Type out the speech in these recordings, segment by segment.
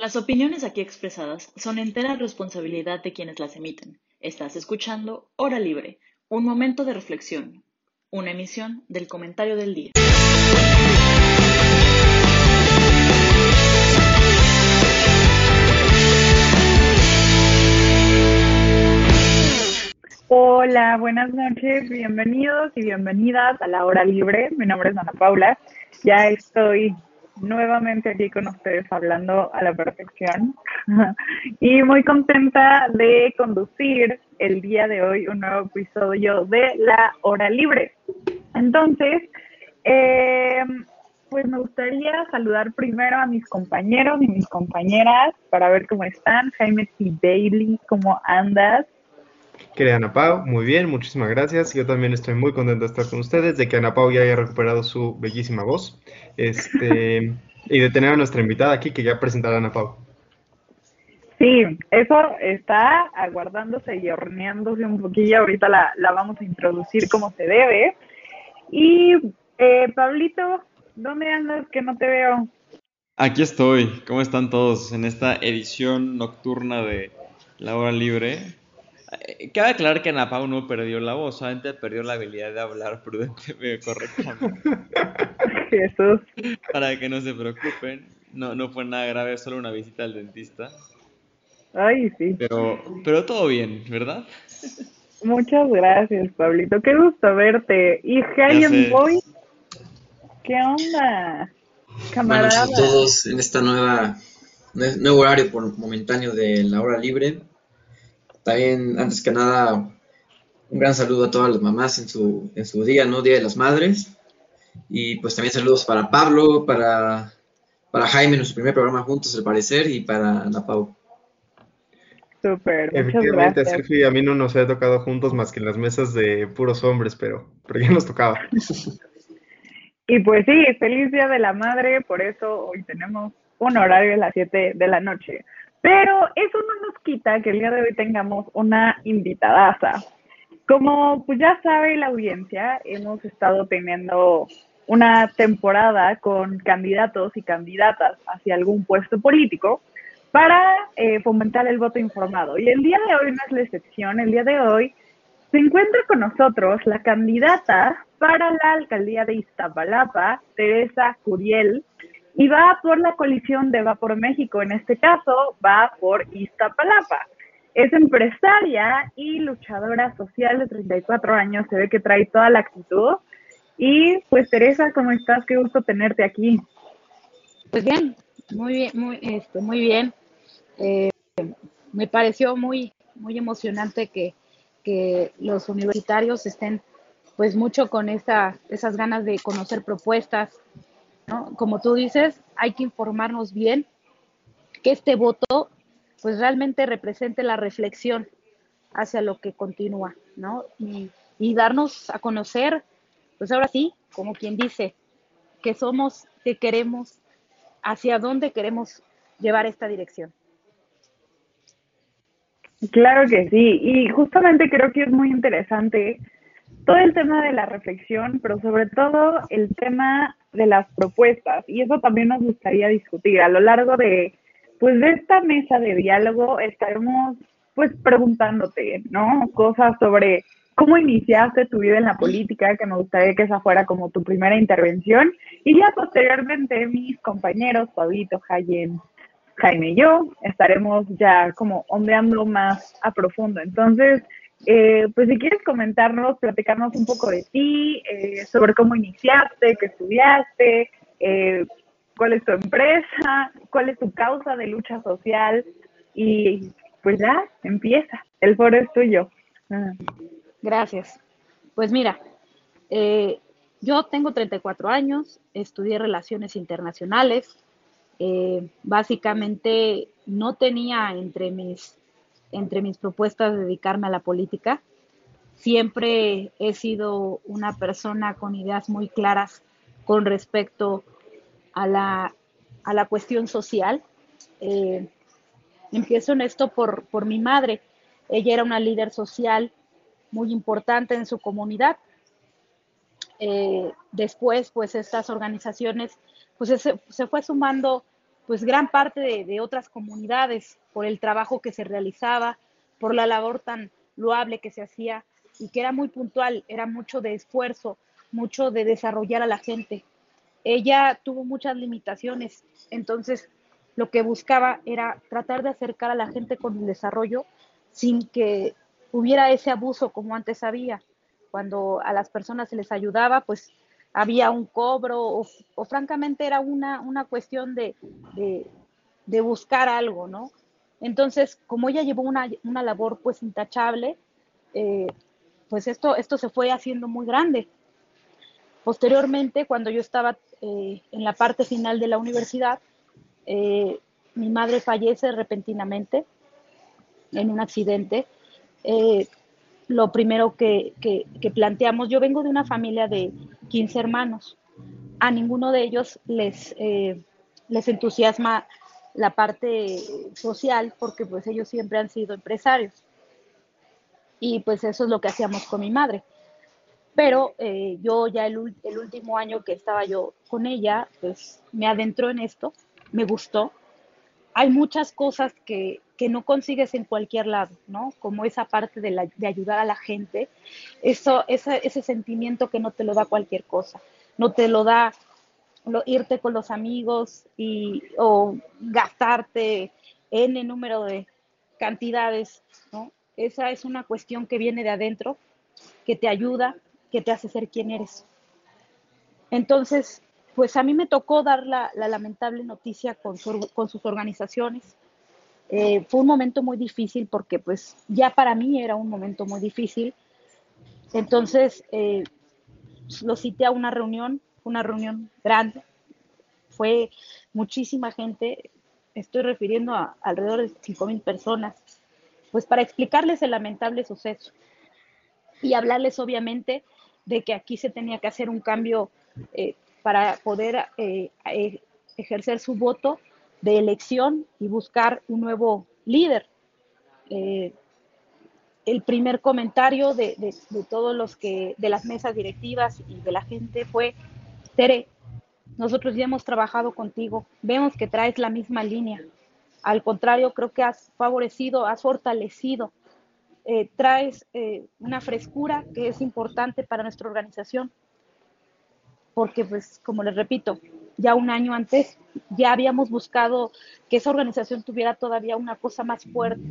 Las opiniones aquí expresadas son entera responsabilidad de quienes las emiten. Estás escuchando Hora Libre, un momento de reflexión, una emisión del comentario del día. Hola, buenas noches, bienvenidos y bienvenidas a la hora libre. Mi nombre es Ana Paula. Ya estoy nuevamente aquí con ustedes hablando a la perfección y muy contenta de conducir el día de hoy un nuevo episodio de La Hora Libre. Entonces, eh, pues me gustaría saludar primero a mis compañeros y mis compañeras para ver cómo están. Jaime T. Bailey, ¿cómo andas? Querida Ana Pau, muy bien, muchísimas gracias. Yo también estoy muy contento de estar con ustedes, de que Ana Pau ya haya recuperado su bellísima voz este, y de tener a nuestra invitada aquí que ya presentará a Ana Pau. Sí, eso está aguardándose y horneándose un poquillo. Ahorita la, la vamos a introducir como se debe. Y eh, Pablito, ¿dónde andas que no te veo? Aquí estoy. ¿Cómo están todos en esta edición nocturna de La Hora Libre? Eh, cabe aclarar que Ana Pau no perdió la voz, solamente perdió la habilidad de hablar prudentemente, correctamente. Jesús. Para que no se preocupen, no, no fue nada grave, solo una visita al dentista. Ay, sí. Pero, pero todo bien, ¿verdad? Muchas gracias, Pablito. Qué gusto verte. Y Hayen Boy, ¿qué onda? Camarada. Buenas a todos en esta nueva nuevo horario por momentáneo de la hora libre. También, antes que nada, un gran saludo a todas las mamás en su, en su día, ¿no? Día de las Madres. Y pues también saludos para Pablo, para, para Jaime en su primer programa juntos, al parecer, y para Ana Pau. Súper, Efectivamente, Sergio y a mí no nos ha tocado juntos más que en las mesas de puros hombres, pero, pero ya nos tocaba. y pues sí, feliz Día de la Madre, por eso hoy tenemos un horario a las 7 de la noche. Pero eso no nos quita que el día de hoy tengamos una invitadaza. Como pues ya sabe la audiencia, hemos estado teniendo una temporada con candidatos y candidatas hacia algún puesto político para eh, fomentar el voto informado. Y el día de hoy no es la excepción. El día de hoy se encuentra con nosotros la candidata para la alcaldía de Iztapalapa, Teresa Curiel, y va por la coalición de Va por México. En este caso, va por Iztapalapa. Es empresaria y luchadora social de 34 años. Se ve que trae toda la actitud. Y pues Teresa, ¿cómo estás? Qué gusto tenerte aquí. Pues bien, muy bien, muy, este, muy bien. Eh, me pareció muy, muy emocionante que, que, los universitarios estén pues mucho con esa, esas ganas de conocer propuestas, como tú dices, hay que informarnos bien que este voto pues realmente represente la reflexión hacia lo que continúa, ¿no? Y, darnos a conocer, pues ahora sí, como quien dice, que somos, que queremos, hacia dónde queremos llevar esta dirección. Claro que sí, y justamente creo que es muy interesante todo el tema de la reflexión, pero sobre todo el tema de las propuestas. Y eso también nos gustaría discutir. A lo largo de, pues, de esta mesa de diálogo estaremos, pues, preguntándote, ¿no? Cosas sobre cómo iniciaste tu vida en la política, que me gustaría que esa fuera como tu primera intervención. Y ya posteriormente mis compañeros, Pablito, Jaime, Jaime y yo, estaremos ya como ondeando más a profundo. Entonces, eh, pues si quieres comentarnos, platicarnos un poco de ti, eh, sobre cómo iniciaste, qué estudiaste, eh, cuál es tu empresa, cuál es tu causa de lucha social y pues ya, empieza, el foro es tuyo. Ah. Gracias. Pues mira, yo tengo 34 años, estudié relaciones internacionales, básicamente no tenía entre mis entre mis propuestas de dedicarme a la política. Siempre he sido una persona con ideas muy claras con respecto a la, a la cuestión social. Eh, empiezo en esto por, por mi madre. Ella era una líder social muy importante en su comunidad. Eh, después, pues estas organizaciones, pues se, se, fue sumando pues gran parte de, otras comunidades por el trabajo que se realizaba, por la labor tan loable que se hacía y que era muy puntual, era mucho de esfuerzo, mucho de desarrollar a la gente. Ella tuvo muchas limitaciones, entonces lo que buscaba era tratar de acercar a la gente con el desarrollo sin que hubiera ese abuso como antes había. Cuando a las personas se les ayudaba, pues había un cobro o, francamente era una, una cuestión de, de, buscar algo, ¿no? Entonces, como ella llevó una, una labor pues intachable, eh, pues esto, esto se fue haciendo muy grande. Posteriormente, cuando yo estaba eh, en la parte final de la universidad, eh, mi madre fallece repentinamente en un accidente lo primero que, planteamos, yo vengo de una familia de 15 hermanos, a ninguno de ellos les, les entusiasma la parte social porque pues ellos siempre han sido empresarios. Y pues eso es lo que hacíamos con mi madre. Pero eh, yo ya el, último año que estaba yo con ella, pues me adentró en esto, me gustó. Hay muchas cosas que, que no consigues en cualquier lado, ¿no? Como esa parte de, ayudar a la gente, eso, ese, ese sentimiento que no te lo da cualquier cosa, no te lo da irte con los amigos y, o gastarte el número de cantidades, ¿no? Esa es una cuestión que viene de adentro, que te ayuda, que te hace ser quien eres. Entonces, pues a mí me tocó dar la, lamentable noticia con, con sus organizaciones, eh, fue un momento muy difícil porque pues ya para mí era un momento muy difícil. Entonces eh, lo cité a una reunión, una reunión grande. Fue muchísima gente, estoy refiriendo a alrededor de 5.000 personas, pues para explicarles el lamentable suceso y hablarles obviamente de que aquí se tenía que hacer un cambio eh, para poder ejercer su voto de elección y buscar un nuevo líder. Eh, el primer comentario de, todos los que, de las mesas directivas y de la gente fue, Tere, nosotros ya hemos trabajado contigo, vemos que traes la misma línea. Al contrario, creo que has favorecido, has fortalecido, eh, traes eh, una frescura que es importante para nuestra organización. Porque, pues, como les repito, ya un año antes, ya habíamos buscado que esa organización tuviera todavía una cosa más fuerte,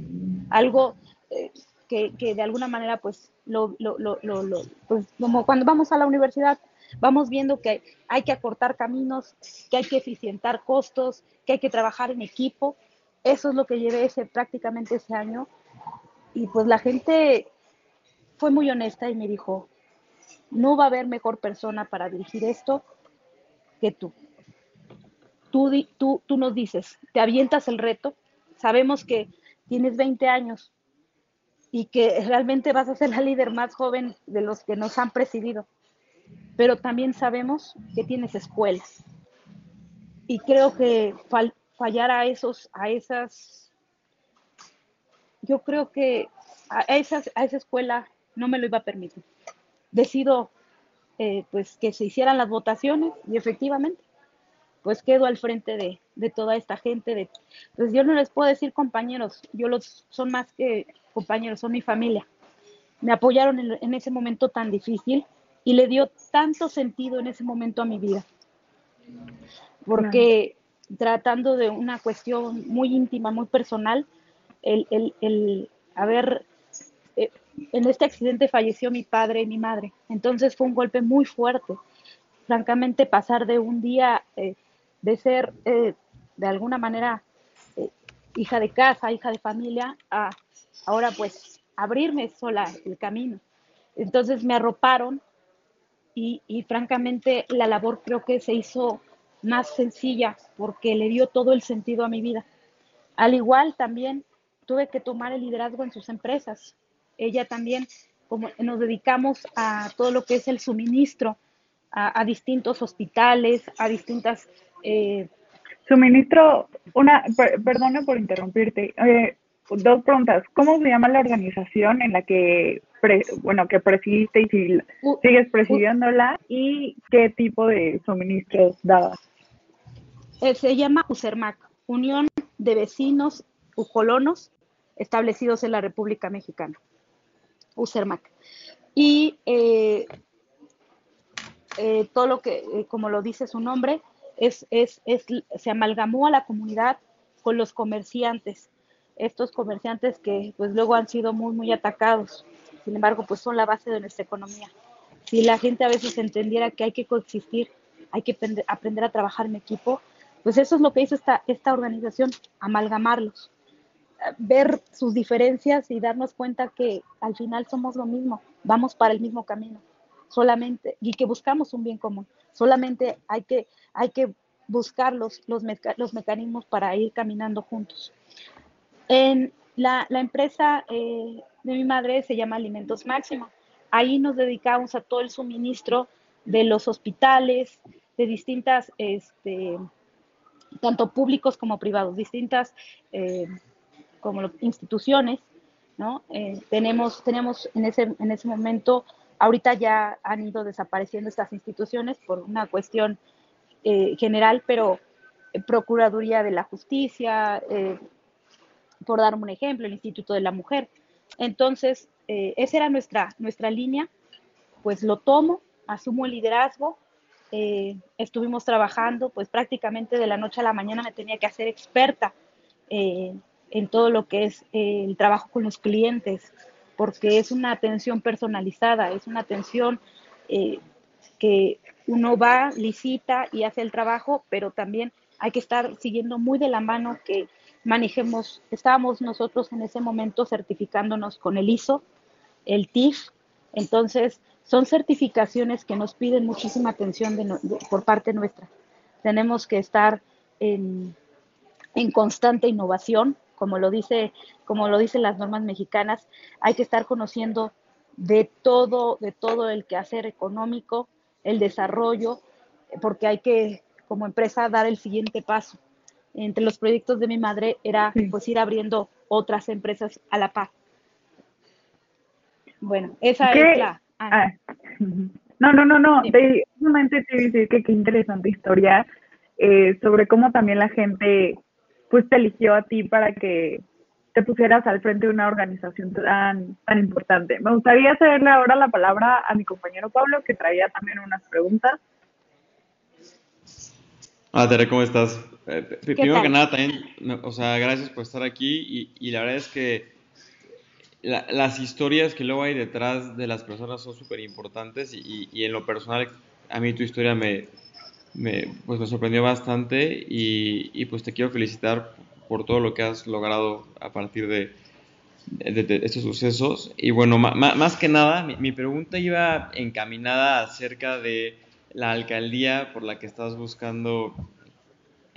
algo eh, que, de alguna manera, pues, lo, lo, lo, pues, como cuando vamos a la universidad, vamos viendo que hay que acortar caminos, que hay que eficientar costos, que hay que trabajar en equipo. Eso es lo que llevé ese, prácticamente ese año. Y pues la gente fue muy honesta y me dijo, no va a haber mejor persona para dirigir esto que tú tú, tú, nos dices, te avientas el reto, sabemos que tienes 20 años y que realmente vas a ser la líder más joven de los que nos han presidido, pero también sabemos que tienes escuelas. Y creo que fallar a esos, a esas, yo creo que a, esas, a esa escuela no me lo iba a permitir. Decido eh, pues que se hicieran las votaciones y efectivamente pues quedo al frente de, toda esta gente. De, pues yo no les puedo decir compañeros, yo los son más que compañeros, son mi familia. Me apoyaron en, ese momento tan difícil y le dio tanto sentido en ese momento a mi vida. Porque tratando de una cuestión muy íntima, muy personal, el, el, el haber, eh, en este accidente falleció mi padre y mi madre. Entonces fue un golpe muy fuerte. Francamente, pasar de un día eh, de ser eh, de alguna manera eh, hija de casa, hija de familia, a ahora pues abrirme sola el camino. Entonces me arroparon y, francamente la labor creo que se hizo más sencilla porque le dio todo el sentido a mi vida. Al igual también tuve que tomar el liderazgo en sus empresas. Ella también, como nos dedicamos a todo lo que es el suministro a, distintos hospitales, a distintas eh, Suministro, una, perdona por interrumpirte, eh, dos preguntas. ¿Cómo se llama la organización en la que, bueno, que presidiste y si sigues presidiéndola y qué tipo de suministros dabas? Eh, se llama USERMAC, Unión de Vecinos u Colonos establecidos en la República Mexicana, UCERMAC. Y eh, eh, todo lo que, eh, como lo dice su nombre, es, es, es, se amalgamó a la comunidad con los comerciantes, estos comerciantes que pues luego han sido muy, muy atacados, sin embargo, pues son la base de nuestra economía. Si la gente a veces entendiera que hay que coexistir, hay que aprender a trabajar en equipo, pues eso es lo que hizo esta, esta organización, amalgamarlos, ver sus diferencias y darnos cuenta que al final somos lo mismo, vamos para el mismo camino, solamente, y que buscamos un bien común. Solamente hay que, hay que buscar los, los, los mecanismos para ir caminando juntos. En la, empresa eh, de mi madre se llama Alimentos Máximo. Ahí nos dedicamos a todo el suministro de los hospitales, de distintas, este, tanto públicos como privados, distintas eh, como instituciones, ¿no? Eh, tenemos, tenemos en ese, en ese momento, ahorita ya han ido desapareciendo estas instituciones por una cuestión general, pero Procuraduría de la Justicia, por dar un ejemplo, el Instituto de la Mujer. Entonces, esa era nuestra, nuestra línea, pues lo tomo, asumo el liderazgo, estuvimos trabajando, pues prácticamente de la noche a la mañana me tenía que hacer experta eh, en todo lo que es eh, el trabajo con los clientes, porque es una atención personalizada, es una atención eh, que uno va, licita y hace el trabajo, pero también hay que estar siguiendo muy de la mano que manejemos, estábamos nosotros en ese momento certificándonos con el ISO, el TIF, entonces son certificaciones que nos piden muchísima atención por parte nuestra. Tenemos que estar en, en constante innovación, como lo dice, como lo dicen las normas mexicanas, hay que estar conociendo de todo, de todo el quehacer económico, el desarrollo, porque hay que, como empresa, dar el siguiente paso. Entre los proyectos de mi madre era pues ir abriendo otras empresas a la par. Bueno, esa es la. Ah. no, no, no, no. De, te decir que qué interesante historia eh, sobre cómo también la gente pues te eligió a ti para que te pusieras al frente de una organización tan, tan importante. Me gustaría cederle ahora la palabra a mi compañero Pablo, que traía también unas preguntas. Ah, Tere, ¿cómo estás? Eh, primero que nada, también, o sea, gracias por estar aquí y, la verdad es que las historias que luego hay detrás de las personas son súper importantes y, y, en lo personal, a mí tu historia me, me, pues me sorprendió bastante y, pues te quiero felicitar por todo lo que has logrado a partir de, estos sucesos. Y bueno, más que nada, mi, pregunta iba encaminada acerca de la alcaldía por la que estás buscando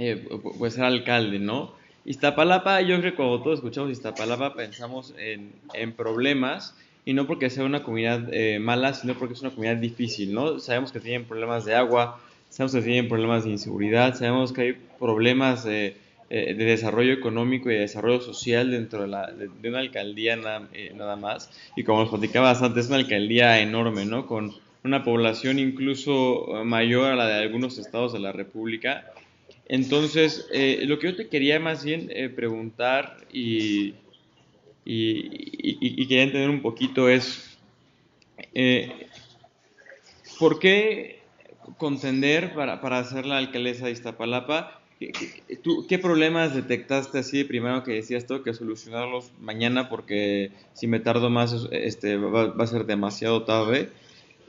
eh, pues ser alcalde, ¿no? Iztapalapa, yo creo que cuando todos escuchamos Iztapalapa pensamos en, en problemas y no porque sea una comunidad eh, mala, sino porque es una comunidad difícil, ¿no? Sabemos que tienen problemas de agua, sabemos que tienen problemas de inseguridad, sabemos que hay problemas de, eh, de desarrollo económico y de desarrollo social dentro de, la, una alcaldía nada, eh, nada, más. Y como os platicaba antes, es una alcaldía enorme, ¿no? Con una población incluso mayor a la de algunos estados de la República. Entonces, eh, lo que yo te quería más bien preguntar y, y, y, quería entender un poquito es, ¿por qué contender para, para ser la alcaldesa de Iztapalapa. ¿Tú, ¿Qué problemas detectaste así primero que decías tengo que solucionarlos mañana porque si me tardo más este, va, a ser demasiado tarde?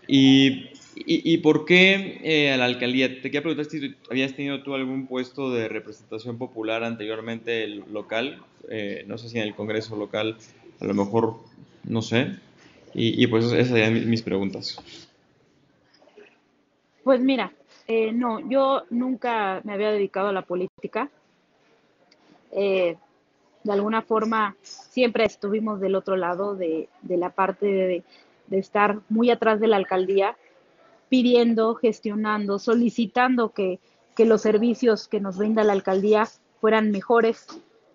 ¿Y, y, por qué eh, a la alcaldía? Te quería preguntar si habías tenido tú algún puesto de representación popular anteriormente local, eh, no sé si en el Congreso local, a lo mejor, no sé. Y, y pues esas serían mis preguntas. Pues mira, eh, no, yo nunca me había dedicado a la política. Eh, de alguna forma, siempre estuvimos del otro lado de, la parte de, estar muy atrás de la alcaldía, pidiendo, gestionando, solicitando que, los servicios que nos brinda la alcaldía fueran mejores,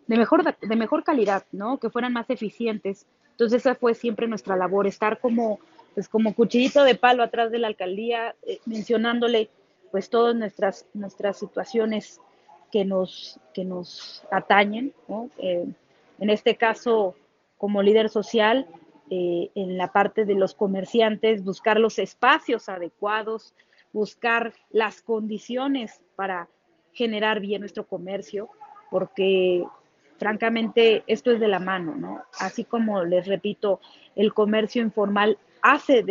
de mejor, de mejor calidad, ¿no? Que fueran más eficientes. Entonces esa fue siempre nuestra labor, estar como pues como cuchillito de palo atrás de la alcaldía, eh, mencionándole pues todas nuestras, nuestras situaciones que nos, que nos atañen, eh, en este caso, como líder social, eh, en la parte de los comerciantes, buscar los espacios adecuados, buscar las condiciones para generar bien nuestro comercio, porque francamente esto es de la mano, ¿no? Así como les repito, el comercio informal hace,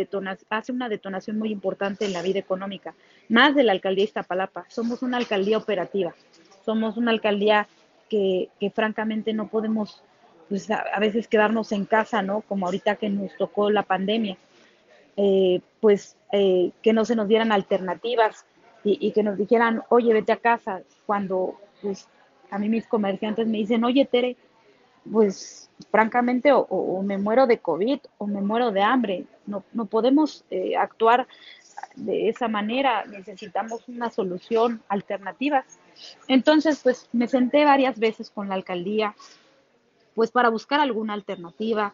hace una detonación muy importante en la vida económica, más de la alcaldía Iztapalapa. Somos una alcaldía operativa, somos una alcaldía que, que francamente no podemos pues a, veces quedarnos en casa, ¿no? Como ahorita que nos tocó la pandemia, eh, pues eh, que no se nos dieran alternativas y, que nos dijeran, oye, vete a casa, cuando pues a mí mis comerciantes me dicen, oye, Tere, pues francamente o, me muero de COVID o me muero de hambre, no, no podemos eh, actuar de esa manera, necesitamos una solución alternativa. Entonces, pues me senté varias veces con la alcaldía, pues para buscar alguna alternativa,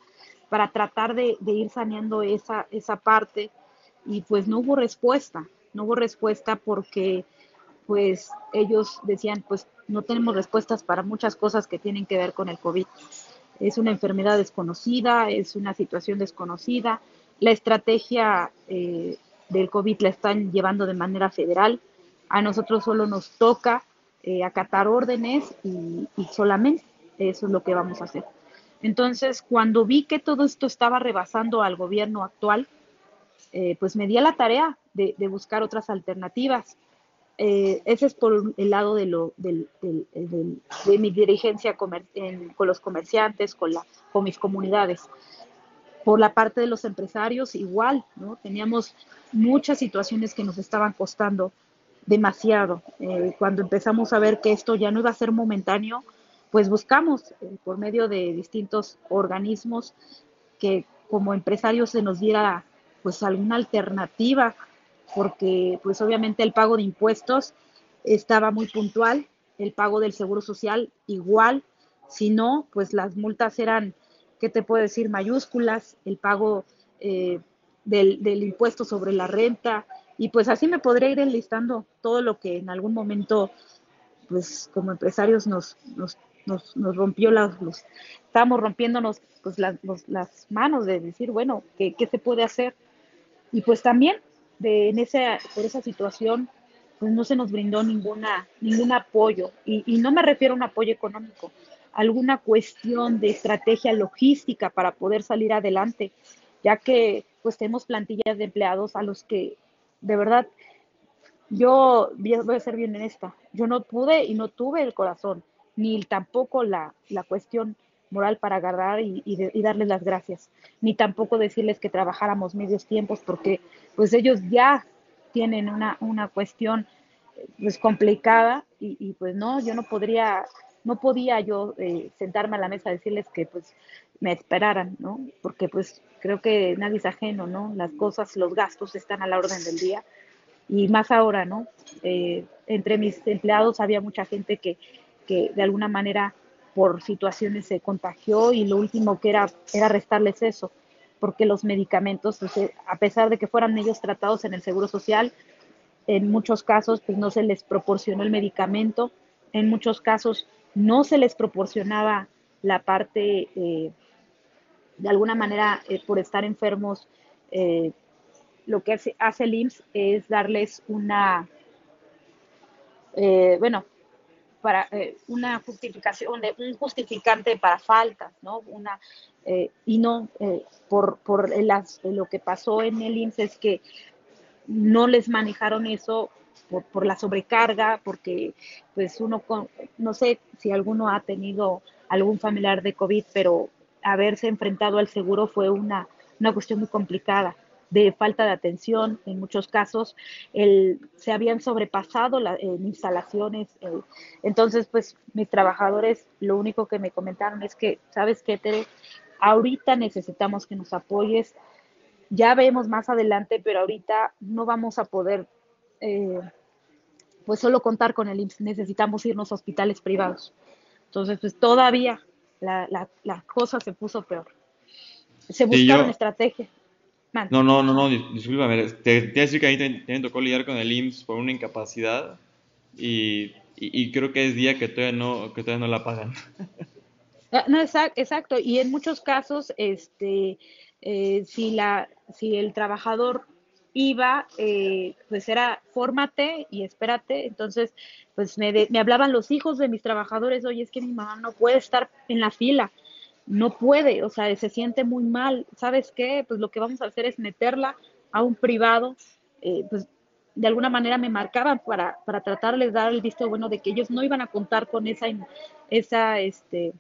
para tratar de, ir saneando esa, esa parte y pues no hubo respuesta, no hubo respuesta porque pues ellos decían pues no tenemos respuestas para muchas cosas que tienen que ver con el COVID. Es una enfermedad desconocida, es una situación desconocida. La estrategia eh, del COVID la están llevando de manera federal. A nosotros solo nos toca eh, acatar órdenes y solamente eso es lo que vamos a hacer. Entonces, cuando vi que todo esto estaba rebasando al gobierno actual, eh, pues me di a la tarea de, buscar otras alternativas. Eh, ese es por el lado de, de mi dirigencia con los comerciantes, con, mis comunidades. Por la parte de los empresarios, igual. Teníamos muchas situaciones que nos estaban costando demasiado. Eh, cuando empezamos a ver que esto ya no iba a ser momentáneo, pues buscamos eh, por medio de distintos organismos que como empresarios se nos diera pues alguna alternativa, porque pues obviamente el pago de impuestos estaba muy puntual, el pago del seguro social igual, si no, pues las multas eran, ¿qué te puedo decir? Mayúsculas, el pago eh, del, del, impuesto sobre la renta, y pues así me podría ir enlistando todo lo que en algún momento, pues como empresarios nos, nos nos, nos rompió las, los, estábamos rompiéndonos pues las, manos de decir, bueno, ¿qué, ¿qué, se puede hacer? Y pues también de, en ese, por esa situación, pues no se nos brindó ninguna, ningún apoyo. Y, y no me refiero a un apoyo económico, alguna cuestión de estrategia logística para poder salir adelante, ya que pues tenemos plantillas de empleados a los que de verdad yo voy a ser bien en esta, yo no pude y no tuve el corazón ni tampoco la, cuestión moral para agarrar y, darles las gracias, ni tampoco decirles que trabajáramos medios tiempos, porque pues ellos ya tienen una, una cuestión pues complicada y, pues no, yo no podría, no podía yo eh, sentarme a la mesa a decirles que pues me esperaran, ¿no? Porque pues creo que nadie es ajeno, ¿no? Las cosas, los gastos están a la orden del día y más ahora, ¿no? Eh, entre mis empleados había mucha gente que que de alguna manera por situaciones se contagió y lo último que era era restarles eso, porque los medicamentos, pues, eh, a pesar de que fueran ellos tratados en el Seguro Social, en muchos casos pues no se les proporcionó el medicamento, en muchos casos no se les proporcionaba la parte, eh, de alguna manera, eh, por estar enfermos, lo que hace, hace, el IMSS es darles una, bueno, para eh, una justificación de un justificante para faltas, ¿no? Una eh, y no eh, por por lo que pasó en el IMSS es que no les manejaron eso por, por la sobrecarga, porque pues uno no sé si alguno ha tenido algún familiar de COVID, pero haberse enfrentado al seguro fue una, una cuestión muy complicada de falta de atención en muchos casos, el, se habían sobrepasado las instalaciones. entonces, pues mis trabajadores lo único que me comentaron es que, ¿sabes qué, Tere? Ahorita necesitamos que nos apoyes. Ya vemos más adelante, pero ahorita no vamos a poder, eh, pues solo contar con el IMSS. Necesitamos irnos a hospitales privados. Entonces, pues todavía la, la, cosa se puso peor. Se buscaron estrategias. No, no, no, no, discúlpame. Te, te decir que a mí también tocó lidiar con el IMSS por una incapacidad y y, creo que es día que todavía no, que todavía no la pagan. Ah, no, exacto, y en muchos casos, este, eh, si, la, si el trabajador iba, eh, pues era fórmate y espérate. Entonces, pues me, me hablaban los hijos de mis trabajadores, oye, es que mi mamá no puede estar en la fila, no puede, o sea, se siente muy mal. ¿Sabes qué? Pues lo que vamos a hacer es meterla a un privado, eh, pues de alguna manera me marcaban para, para tratarles de dar el visto bueno de que ellos no iban a contar con esa, esa este,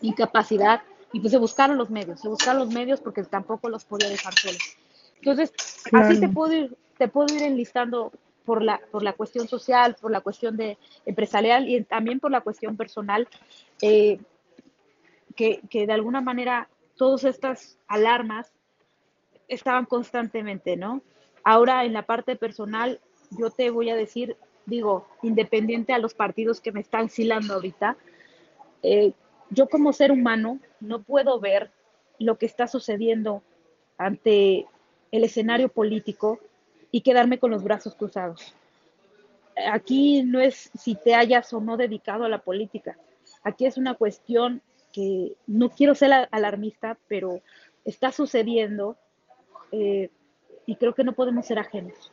incapacidad y pues se buscaron los medios, se buscaron los medios porque tampoco los podía dejar solos. Entonces, así te puedo ir, te puedo ir enlistando por la, por la cuestión social, por la cuestión de empresarial y también por la cuestión personal, eh, que, de alguna manera todas estas alarmas estaban constantemente, ¿no? Ahora en la parte personal, yo te voy a decir, digo, independiente a los partidos que me están silando ahorita, eh, yo como ser humano no puedo ver lo que está sucediendo ante el escenario político y quedarme con los brazos cruzados. Aquí no es si te hayas o no dedicado a la política. Aquí es una cuestión que no quiero ser alarmista, pero está sucediendo eh, y creo que no podemos ser ajenos.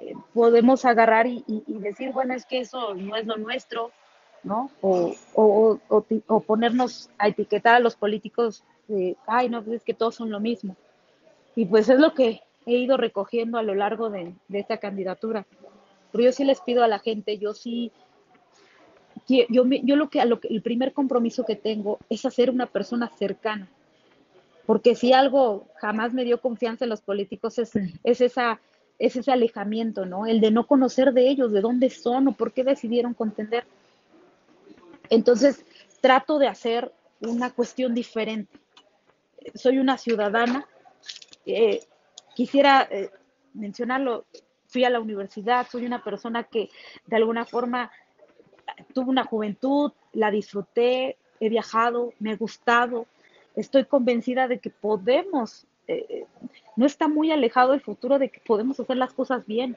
Eh, podemos agarrar y, decir, bueno, es que eso no es lo nuestro, ¿no? O, o, o, ponernos a etiquetar a los políticos de, ay, no, pues es que todos son lo mismo. Y pues es lo que he ido recogiendo a lo largo de, esta candidatura. Pero yo sí les pido a la gente, yo sí, yo, yo lo que, lo que, el primer compromiso que tengo es hacer una persona cercana. Porque si algo jamás me dio confianza en los políticos es, es esa es ese alejamiento, ¿no? El de no conocer de ellos, de dónde son o por qué decidieron contender. Entonces, trato de hacer una cuestión diferente. Soy una ciudadana. Eh, quisiera eh, mencionarlo, fui a la universidad, soy una persona que de alguna forma tuvo una juventud, la disfruté, he viajado, me ha gustado, estoy convencida de que podemos, eh, no está muy alejado el futuro de que podemos hacer las cosas bien,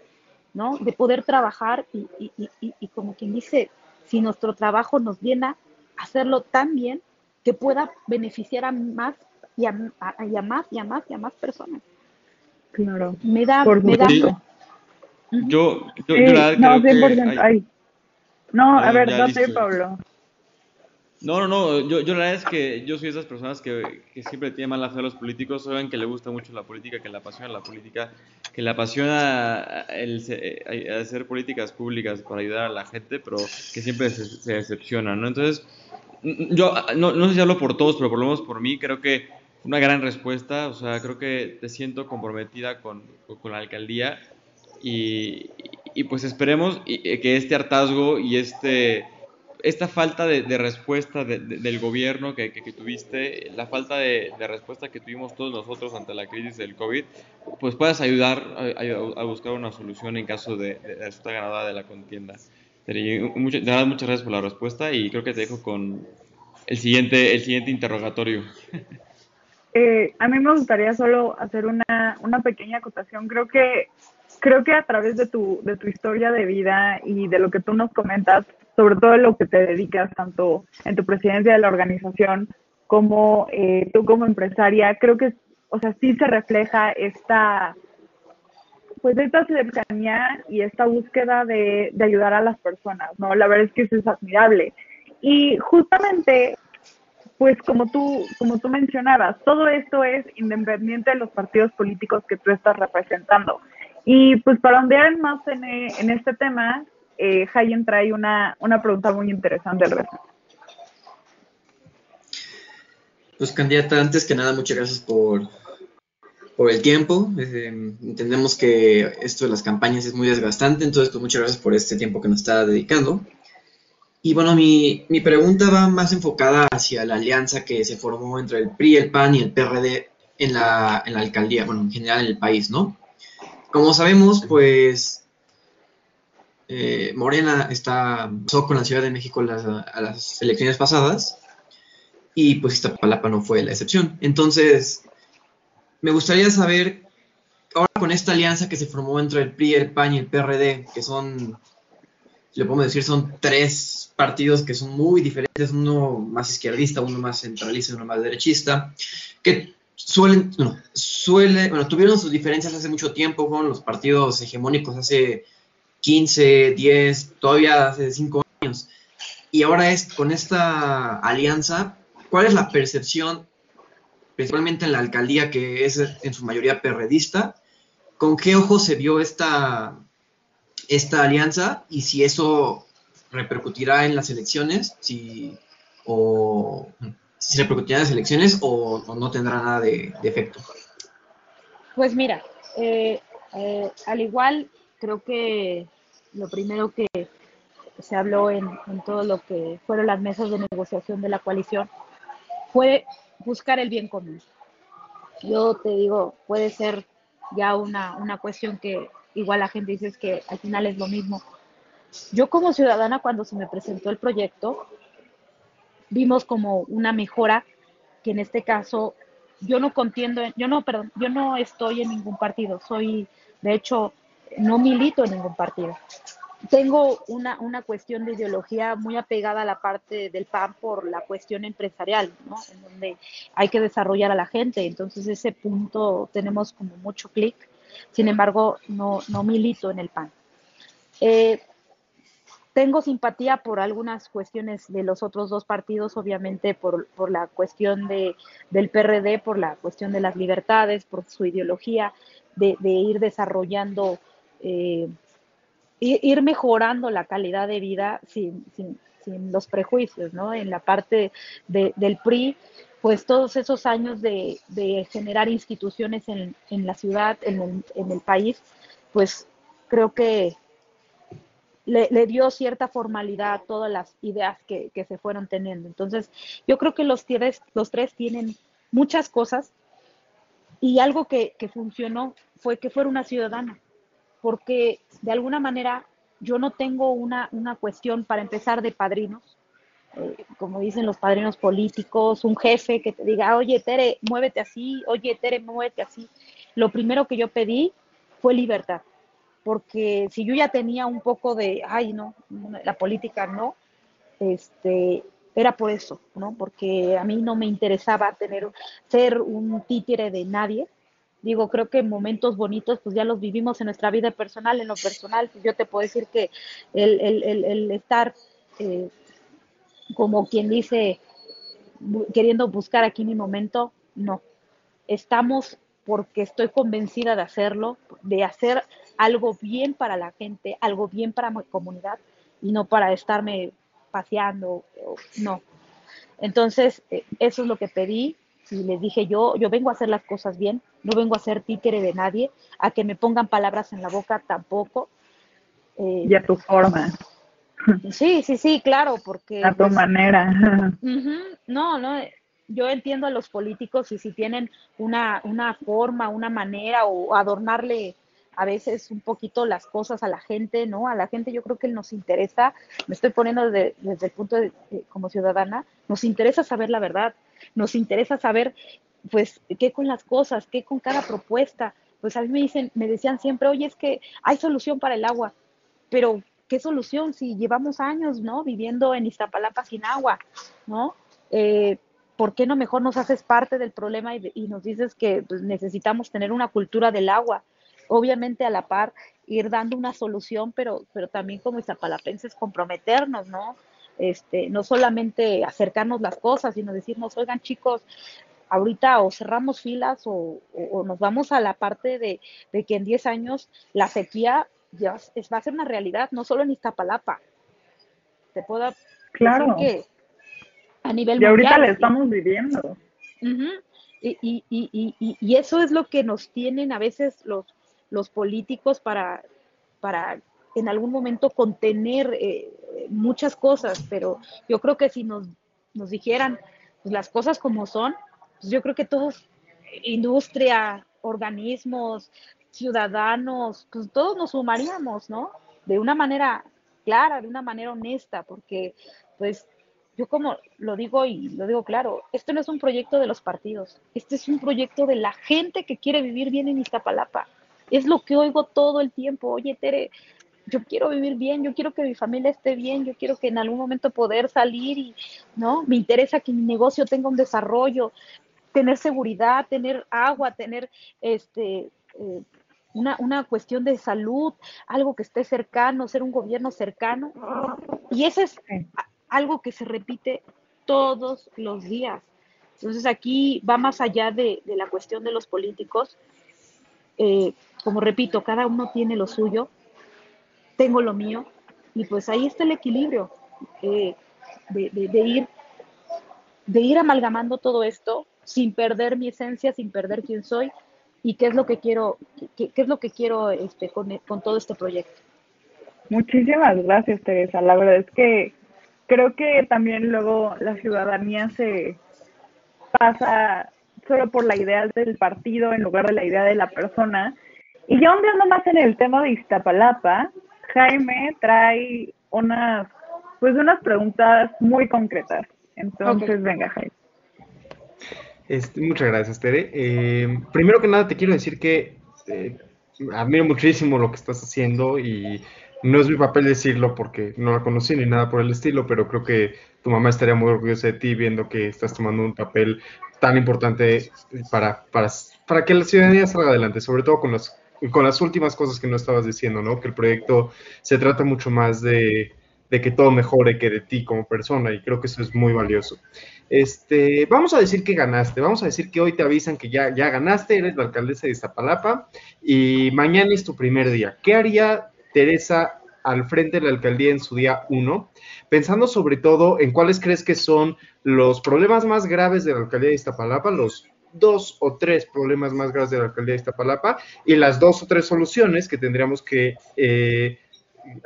¿no? De poder trabajar y, y, y, y como quien dice, si nuestro trabajo nos viene a hacerlo tan bien que pueda beneficiar a más y a, más y a más y a más personas. Claro. Me da, me da. Yo, yo, yo, eh, no, creo que No, a ver, date, Pablo. No, no, no, yo, yo la verdad es que yo soy de esas personas que, que siempre tienen mala fe a los políticos, saben que le gusta mucho la política, que le apasiona la política, que le apasiona el, hacer políticas públicas para ayudar a la gente, pero que siempre se, se decepciona, ¿no? Entonces, yo no, no sé si hablo por todos, pero por lo menos por mí, creo que una gran respuesta, o sea, creo que te siento comprometida con, con la alcaldía y, y pues esperemos que este hartazgo y este esta falta de, respuesta del gobierno que, tuviste, la falta de, respuesta que tuvimos todos nosotros ante la crisis del COVID, pues puedas ayudar a, buscar una solución en caso de, esta ganada de la contienda. Muchas, muchas gracias por la respuesta y creo que te dejo con el siguiente, el siguiente interrogatorio. Eh, a mí me gustaría solo hacer una, una pequeña acotación. Creo que creo que a través de tu, de tu historia de vida y de lo que tú nos comentas, sobre todo lo que te dedicas tanto en tu presidencia de la organización como eh, tú como empresaria, creo que, o sea, sí se refleja esta, pues esta cercanía y esta búsqueda de, de ayudar a las personas, ¿no? La verdad es que eso es admirable. Y justamente, pues como tú, como tú mencionabas, todo esto es independiente de los partidos políticos que tú estás representando. Y pues para ondear más en, en este tema, eh, Hayen trae una, una pregunta muy interesante al respecto. Pues candidata, antes que nada, muchas gracias por, por el tiempo. Eh, entendemos que esto de las campañas es muy desgastante, entonces pues muchas gracias por este tiempo que nos está dedicando. Y bueno, mi, mi pregunta va más enfocada hacia la alianza que se formó entre el PRI, el PAN y el PRD en la, en la alcaldía, bueno, en general en el país, ¿no? Como sabemos, pues eh, Morena está, pasó con la Ciudad de México a las elecciones pasadas y pues Iztapalapa no fue la excepción. Entonces, me gustaría saber, ahora con esta alianza que se formó entre el PRI, el PAN y el PRD, que son, si lo podemos decir, son tres partidos que son muy diferentes, uno más izquierdista, uno más centralista y uno más derechista, suelen, no, suele, bueno, tuvieron sus diferencias hace mucho tiempo, fueron los partidos hegemónicos hace 15, 10, todavía hace 5 años. Y ahora es con esta alianza, ¿cuál es la percepción, principalmente en la alcaldía, que es en su mayoría perredista? ¿Con qué ojo se vio esta, esta alianza y si eso repercutirá en las elecciones? Si, o si repercutirá en las elecciones o, no tendrá nada de, efecto. Pues mira, eh, eh, al igual creo que lo primero que se habló en, todo lo que fueron las mesas de negociación de la coalición fue buscar el bien común. Yo te digo, puede ser ya una, una cuestión que igual la gente dice que al final es lo mismo. Yo como ciudadana cuando se me presentó el proyecto, vimos como una mejora que en este caso yo no contiendo, yo no, perdón, yo no estoy en ningún partido, soy, de hecho, no milito en ningún partido tengo una, una cuestión de ideología muy apegada a la parte del PAN por la cuestión empresarial, ¿no? En donde hay que desarrollar a la gente. Entonces, ese punto tenemos como mucho clic. Sin embargo, no, no milito en el PAN. Eh, tengo simpatía por algunas cuestiones de los otros dos partidos, obviamente por, por la cuestión de, del PRD, por la cuestión de las libertades, por su ideología de, de ir desarrollando eh, ir mejorando la calidad de vida sin, sin, sin los prejuicios, ¿no? En la parte de, del PRI, pues todos esos años de, de generar instituciones en, en, la ciudad, en el, en el país, pues creo que le, dio cierta formalidad a todas las ideas que, que, se fueron teniendo. Entonces, yo creo que los tres, los tres tienen muchas cosas y algo que, que funcionó fue que fuera una ciudadana porque de alguna manera yo no tengo una, una cuestión para empezar de padrinos, eh, como dicen los padrinos políticos, un jefe que te diga, oye Tere, muévete así, oye Tere, muévete así. Lo primero que yo pedí fue libertad, porque si yo ya tenía un poco de, ay no, la política no, este, era por eso, ¿no? Porque a mí no me interesaba tener, ser un títere de nadie, digo, creo que momentos bonitos pues ya los vivimos en nuestra vida personal, en lo personal, pues yo te puedo decir que el, el, el, estar eh, como quien dice, queriendo buscar aquí mi momento, no. Estamos porque estoy convencida de hacerlo, de hacer algo bien para la gente, algo bien para mi comunidad y no para estarme paseando, no. Entonces, eh, eso es lo que pedí, y les dije yo, yo vengo a hacer las cosas bien, no vengo a ser títere de nadie, a que me pongan palabras en la boca tampoco. Eh, y a tu forma. Sí, sí, sí, claro, porque... A tu pues, manera. no, no, yo entiendo a los políticos y si tienen una, una forma, una manera o adornarle a veces un poquito las cosas a la gente, ¿no? A la gente yo creo que nos interesa, me estoy poniendo desde, el punto de, como ciudadana, nos interesa saber la verdad, nos interesa saber, pues, qué con las cosas, qué con cada propuesta. Pues a mí me dicen, me decían siempre, oye, es que hay solución para el agua, pero ¿qué solución si llevamos años, ¿no? Viviendo en Iztapalapa sin agua, ¿no? Eh, ¿por qué no mejor nos haces parte del problema y, y nos dices que pues, necesitamos tener una cultura del agua? Obviamente a la par ir dando una solución, pero, pero también como izapalapenses comprometernos, ¿no? Este, no solamente acercarnos las cosas, sino decirnos, oigan chicos, ahorita o cerramos filas o, nos vamos a la parte de, que en 10 años la sequía ya es, va a ser una realidad, no solo en Iztapalapa. Te puedo claro. que a nivel y ahorita le estamos viviendo. y, y, y, y, eso es lo que nos tienen a veces los, los políticos para, para en algún momento contener eh, muchas cosas, pero yo creo que si nos, nos dijeran pues, las cosas como son, pues yo creo que todos, industria, organismos, ciudadanos, pues todos nos sumaríamos, ¿no? De una manera clara, de una manera honesta, porque pues yo como lo digo y lo digo claro, esto no es un proyecto de los partidos, este es un proyecto de la gente que quiere vivir bien en Iztapalapa. Es lo que oigo todo el tiempo. Oye, Tere, yo quiero vivir bien, yo quiero que mi familia esté bien, yo quiero que en algún momento poder salir y, ¿no? Me interesa que mi negocio tenga un desarrollo, tener seguridad, tener agua, tener este, eh, una, una, cuestión de salud, algo que esté cercano, ser un gobierno cercano. Y eso es algo que se repite todos los días. Entonces aquí va más allá de, de la cuestión de los políticos. Eh, como repito, cada uno tiene lo suyo, tengo lo mío, y pues ahí está el equilibrio eh, de, ir, de ir amalgamando todo esto sin perder mi esencia, sin perder quién soy y qué es lo que quiero, qué, es lo que quiero este, con todo este proyecto. Muchísimas gracias, Teresa. La verdad es que creo que también luego la ciudadanía se pasa solo por la idea del partido en lugar de la idea de la persona. Y ya ondeando más en el tema de Iztapalapa, Jaime trae unas, pues unas preguntas muy concretas. Entonces, okay. venga, Jaime. Este, muchas gracias, Tere. Eh, primero que nada, te quiero decir que eh, admiro muchísimo lo que estás haciendo y no es mi papel decirlo porque no la conocí ni nada por el estilo, pero creo que tu mamá estaría muy orgullosa de ti viendo que estás tomando un papel tan importante para, para, para que la ciudadanía salga adelante, sobre todo con las, con las últimas cosas que no estabas diciendo, ¿no? Que el proyecto se trata mucho más de, de que todo mejore que de ti como persona y creo que eso es muy valioso. Este, vamos a decir que ganaste, vamos a decir que hoy te avisan que ya, ya ganaste, eres la alcaldesa de Iztapalapa y mañana es tu primer día. ¿Qué haría Teresa al frente de la alcaldía en su día 1, pensando sobre todo en cuáles crees que son los problemas más graves de la alcaldía de Iztapalapa, los dos o tres problemas más graves de la alcaldía de Iztapalapa y las dos o tres soluciones que tendríamos que eh,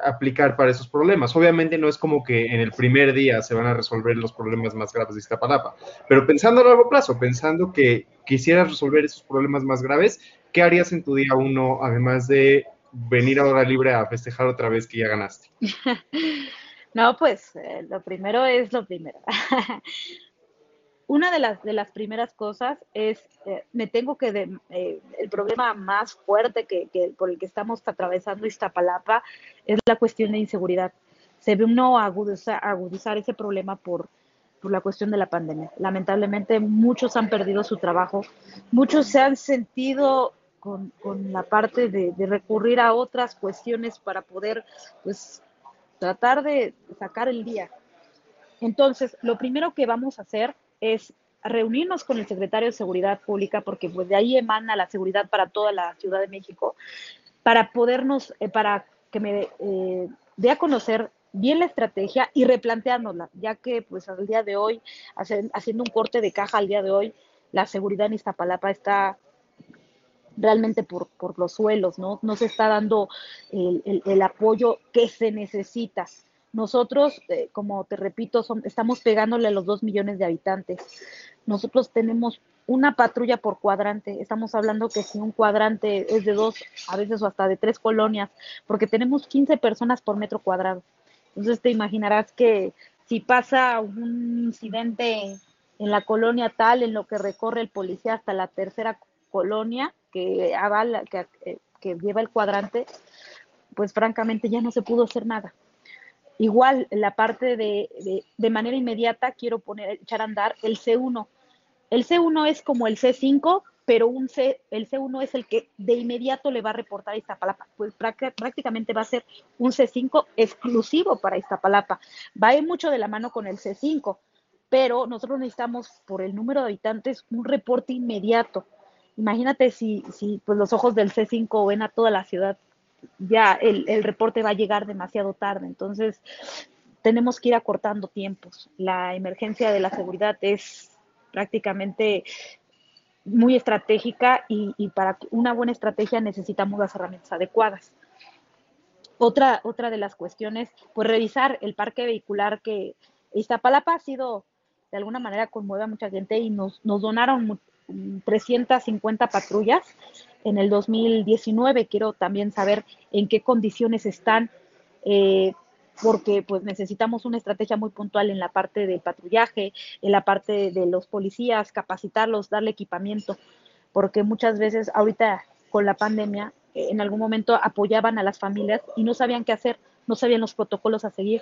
aplicar para esos problemas. Obviamente no es como que en el primer día se van a resolver los problemas más graves de Iztapalapa, pero pensando a largo plazo, pensando que quisieras resolver esos problemas más graves, ¿qué harías en tu día 1 además de venir a hora libre a festejar otra vez que ya ganaste? no, pues eh, lo primero es lo primero. Una de las, de las primeras cosas es, eh, me tengo que, de, eh, el problema más fuerte que, que, por el que estamos atravesando Iztapalapa es la cuestión de inseguridad. Se ve uno agudizar, agudizar ese problema por, por la cuestión de la pandemia. Lamentablemente muchos han perdido su trabajo, muchos se han sentido con, con la parte de, de, recurrir a otras cuestiones para poder, pues, tratar de sacar el día. Entonces, lo primero que vamos a hacer es reunirnos con el secretario de Seguridad Pública, porque pues de ahí emana la seguridad para toda la Ciudad de México, para podernos, eh, para que me eh, dé a conocer bien la estrategia y replanteándola, ya que pues al día de hoy, haciendo un corte de caja al día de hoy, la seguridad en Iztapalapa está realmente por, por los suelos, ¿no? No se está dando el, el, apoyo que se necesita. Nosotros, eh, como te repito, estamos pegándole a los dos millones de habitantes. Nosotros tenemos una patrulla por cuadrante. Estamos hablando que si un cuadrante es de dos, a veces o hasta de tres colonias, porque tenemos 15 personas por metro cuadrado. Entonces te imaginarás que si pasa un incidente en la colonia tal, en lo que recorre el policía hasta la tercera colonia que avala, eh, que lleva el cuadrante, pues francamente ya no se pudo hacer nada. Igual, la parte de, de, de, manera inmediata, quiero poner, echar a andar el C1. El C1 es como el C5, pero un C, el C1 es el que de inmediato le va a reportar a Iztapalapa. Pues prácticamente va a ser un C5 exclusivo para Iztapalapa. Va a ir mucho de la mano con el C5, pero nosotros necesitamos, por el número de habitantes, un reporte inmediato. Imagínate si, si pues los ojos del C5 ven a toda la ciudad ya el, el, reporte va a llegar demasiado tarde. Entonces, tenemos que ir acortando tiempos. La emergencia de la seguridad es prácticamente muy estratégica y, y para una buena estrategia necesitamos las herramientas adecuadas. Otra, otra de las cuestiones, pues revisar el parque vehicular que Iztapalapa ha sido, de alguna manera, conmueve a mucha gente y nos, nos donaron 350 patrullas en el 2019. Quiero también saber en qué condiciones están, eh, porque pues necesitamos una estrategia muy puntual en la parte del patrullaje, en la parte de los policías, capacitarlos, darle equipamiento, porque muchas veces ahorita con la pandemia en algún momento apoyaban a las familias y no sabían qué hacer, no sabían los protocolos a seguir.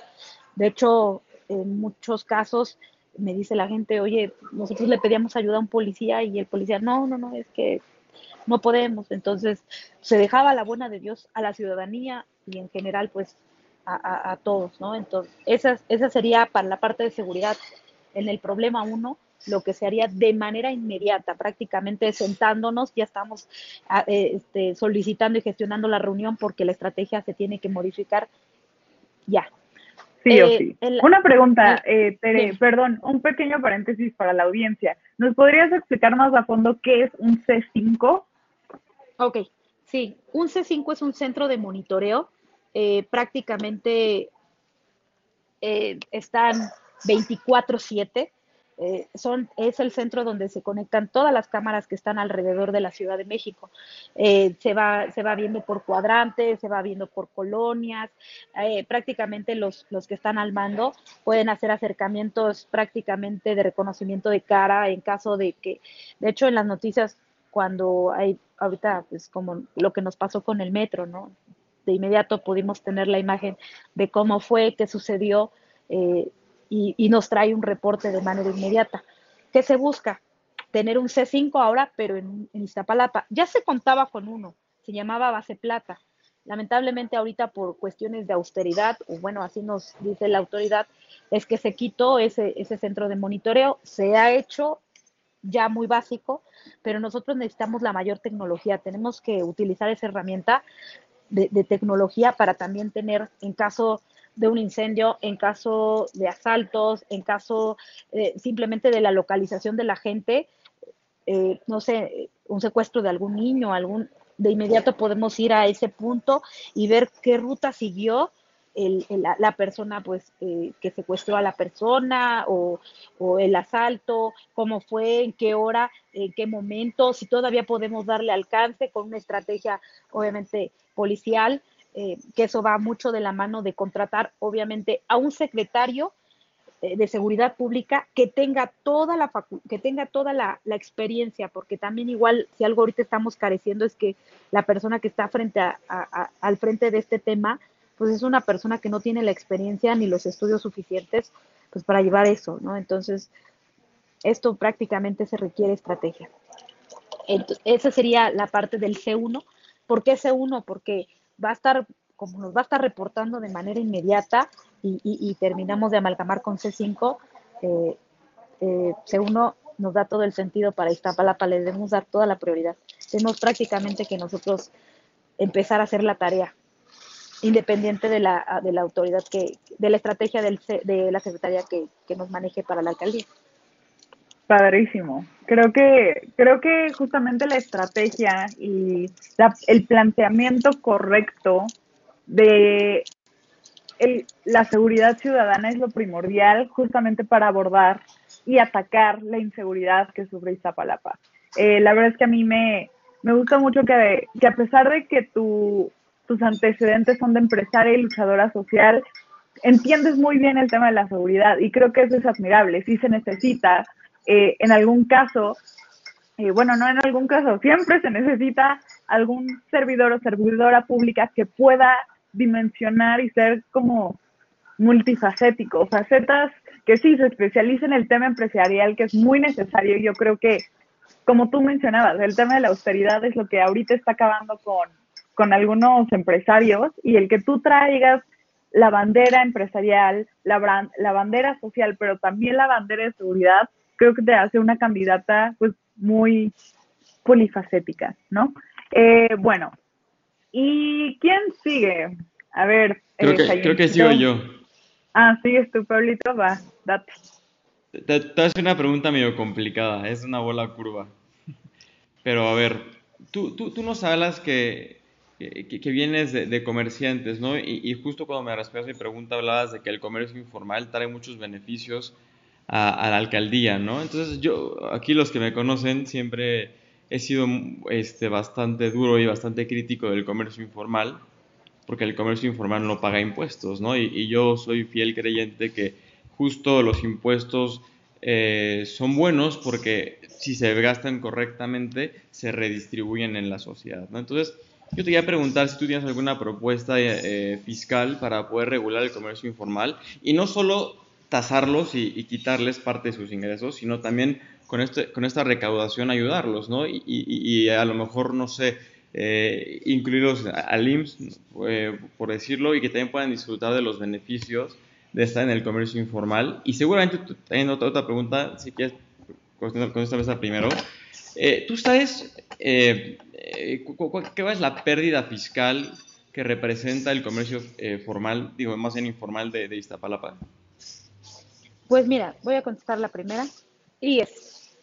De hecho, en muchos casos me dice la gente, oye, nosotros le pedíamos ayuda a un policía y el policía, no, no, no, es que no podemos. Entonces, se dejaba la buena de Dios a la ciudadanía y en general, pues, a, todos, ¿no? Entonces, esa, esa sería para la parte de seguridad. En el problema uno, lo que se haría de manera inmediata, prácticamente sentándonos, ya estamos ah, eh, este, solicitando y gestionando la reunión porque la estrategia se tiene que modificar ya. Sí o eh, sí. Una pregunta, eh, Tere, perdón, un pequeño paréntesis para la audiencia. ¿Nos podrías explicar más a fondo qué es un C5? Ok, sí, un C5 es un centro de monitoreo. Eh, prácticamente están 24/7 eh, son, es el centro donde se conectan todas las cámaras que están alrededor de la Ciudad de México. Eh, se, va, se va viendo por cuadrantes, se va viendo por colonias. Eh, prácticamente los, los que están al mando pueden hacer acercamientos prácticamente de reconocimiento de cara en caso de que, de hecho, en las noticias, cuando hay ahorita, pues como lo que nos pasó con el metro, ¿no? De inmediato pudimos tener la imagen de cómo fue, qué sucedió. Eh, y, nos trae un reporte de manera inmediata. ¿Qué se busca? Tener un C5 ahora, pero en, en Iztapalapa. Ya se contaba con uno, se llamaba Base Plata. Lamentablemente ahorita por cuestiones de austeridad, o bueno, así nos dice la autoridad, es que se quitó ese, ese centro de monitoreo, se ha hecho ya muy básico, pero nosotros necesitamos la mayor tecnología, tenemos que utilizar esa herramienta de, de tecnología para también tener, en caso de un incendio, en caso de asaltos, en caso eh, simplemente de la localización de la gente, eh, no sé, un secuestro de algún niño, algún, de inmediato podemos ir a ese punto y ver qué ruta siguió la, persona pues eh, que secuestró a la persona o, o, el asalto, cómo fue, en qué hora, en qué momento, si todavía podemos darle alcance con una estrategia obviamente policial eh, que eso va mucho de la mano de contratar, obviamente, a un secretario eh, de seguridad pública que tenga toda la que tenga toda la, experiencia, porque también igual si algo ahorita estamos careciendo es que la persona que está frente a, al frente de este tema, pues es una persona que no tiene la experiencia ni los estudios suficientes pues para llevar eso, ¿no? Entonces, esto prácticamente se requiere estrategia. Entonces, esa sería la parte del C1. ¿Por qué C1? Porque va a estar, como nos va a estar reportando de manera inmediata y, terminamos de amalgamar con C5, eh, eh, C1 nos da todo el sentido para Iztapalapa, le debemos dar toda la prioridad. Tenemos prácticamente que nosotros empezar a hacer la tarea, independiente de la, de la autoridad que, de la estrategia del, de la secretaría que, que nos maneje para la alcaldía. Padrísimo. Creo que, creo que justamente la estrategia y el planteamiento correcto de la seguridad ciudadana es lo primordial justamente para abordar y atacar la inseguridad que sufre Iztapalapa. Eh, la verdad es que a mí me, me gusta mucho que, que a pesar de que tu, tus antecedentes son de empresaria y luchadora social, entiendes muy bien el tema de la seguridad y creo que eso es admirable. Sí se necesita eh, en algún caso, eh, bueno, no en algún caso, siempre se necesita algún servidor o servidora pública que pueda dimensionar y ser como multifacético, facetas que sí se especialicen en el tema empresarial, que es muy necesario. Yo creo que, como tú mencionabas, el tema de la austeridad es lo que ahorita está acabando con, con algunos empresarios y el que tú traigas la bandera empresarial, la, la bandera social, pero también la bandera de seguridad, creo que te hace una candidata pues muy polifacética, ¿no? Eh, bueno, ¿y quién sigue? A ver. Creo, que, creo que sigo yo. Ah, sigues tú, Pablito, va, date. Te, te, hace una pregunta medio complicada, es una bola curva. Pero a ver, tú, tú, tú nos hablas que, que, vienes de, de, comerciantes, ¿no? Y, y justo cuando me respondías mi pregunta hablabas de que el comercio informal trae muchos beneficios a, la alcaldía, ¿no? Entonces yo, aquí los que me conocen, siempre he sido este, bastante duro y bastante crítico del comercio informal, porque el comercio informal no paga impuestos, ¿no? Y, yo soy fiel creyente que justo los impuestos eh, son buenos porque si se gastan correctamente, se redistribuyen en la sociedad, ¿no? Entonces, Yo te quería preguntar si tú tienes alguna propuesta eh, fiscal para poder regular el comercio informal y no solo tasarlos y, quitarles parte de sus ingresos, sino también con, este, con esta recaudación ayudarlos, ¿no? Y, a lo mejor, no sé, eh, incluirlos al IMSS, eh, por decirlo, y que también puedan disfrutar de los beneficios de estar en el comercio informal. Y seguramente hay otra, otra pregunta, si quieres contestar esta primero. Eh, ¿Tú sabes eh, eh qué es la pérdida fiscal que representa el comercio eh, formal, digo, más bien informal de, de, Iztapalapa? Pues mira, voy a contestar la primera. Y es,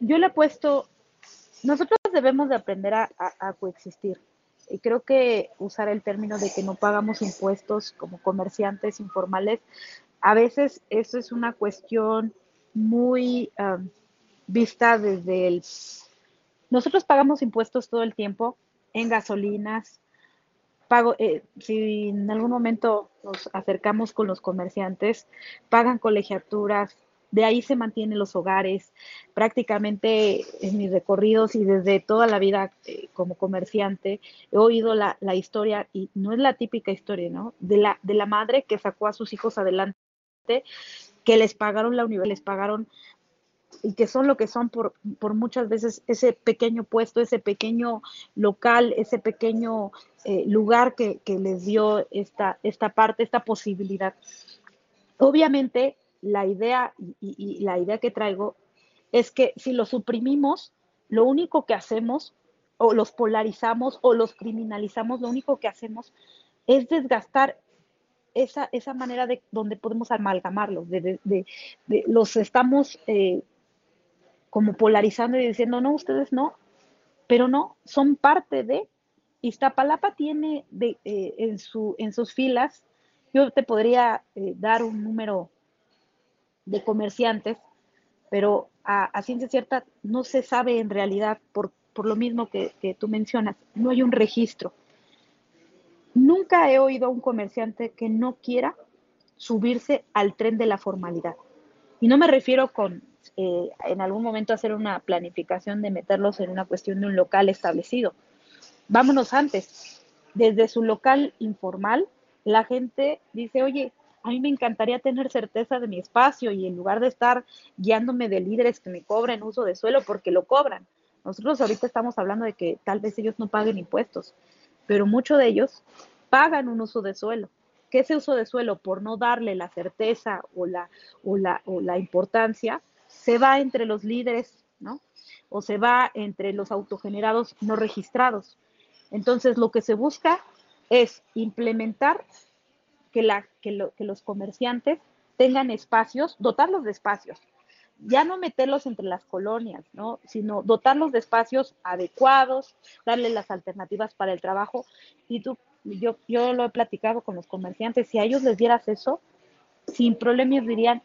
yo le he puesto, nosotros debemos de aprender a, a coexistir. Y creo que usar el término de que no pagamos impuestos como comerciantes informales, a veces eso es una cuestión muy vista desde el... Nosotros pagamos impuestos todo el tiempo en gasolinas, pago, eh, si en algún momento nos acercamos con los comerciantes, pagan colegiaturas, de ahí se mantienen los hogares. Prácticamente en mis recorridos y desde toda la vida eh, como comerciante he oído la, la, historia, y no es la típica historia, ¿no? De la, de la madre que sacó a sus hijos adelante, que les pagaron la universidad, les pagaron y que son lo que son por, por muchas veces ese pequeño puesto, ese pequeño local, ese pequeño eh, lugar que, les dio esta, esta parte, esta posibilidad. Obviamente, la idea y, la idea que traigo es que si los suprimimos, lo único que hacemos, o los polarizamos o los criminalizamos, lo único que hacemos es desgastar esa, esa manera de donde podemos amalgamarlos, de, los estamos eh, como polarizando y diciendo, no, ustedes no, pero no, son parte de. Iztapalapa tiene eh, en, su, en sus filas, yo te podría eh, dar un número de comerciantes, pero a, ciencia cierta no se sabe en realidad, por, por lo mismo que, que tú mencionas, no hay un registro. Nunca he oído a un comerciante que no quiera subirse al tren de la formalidad. Y no me refiero con eh, en algún momento hacer una planificación de meterlos en una cuestión de un local establecido. Vámonos antes. Desde su local informal, la gente dice, oye, a mí me encantaría tener certeza de mi espacio y en lugar de estar guiándome de líderes que me cobren uso de suelo porque lo cobran. Nosotros ahorita estamos hablando de que tal vez ellos no paguen impuestos, pero muchos de ellos pagan un uso de suelo que ese uso de suelo, por no darle la certeza o la, o la, o la importancia, se va entre los líderes, ¿no? O se va entre los autogenerados no registrados. Entonces, lo que se busca es implementar que, los comerciantes tengan espacios, dotarlos de espacios, ya no meterlos entre las colonias, ¿no? sino dotarlos de espacios adecuados, darle las alternativas para el trabajo. Y tú, yo, yo lo he platicado con los comerciantes, si a ellos les dieras eso, sin problemas dirían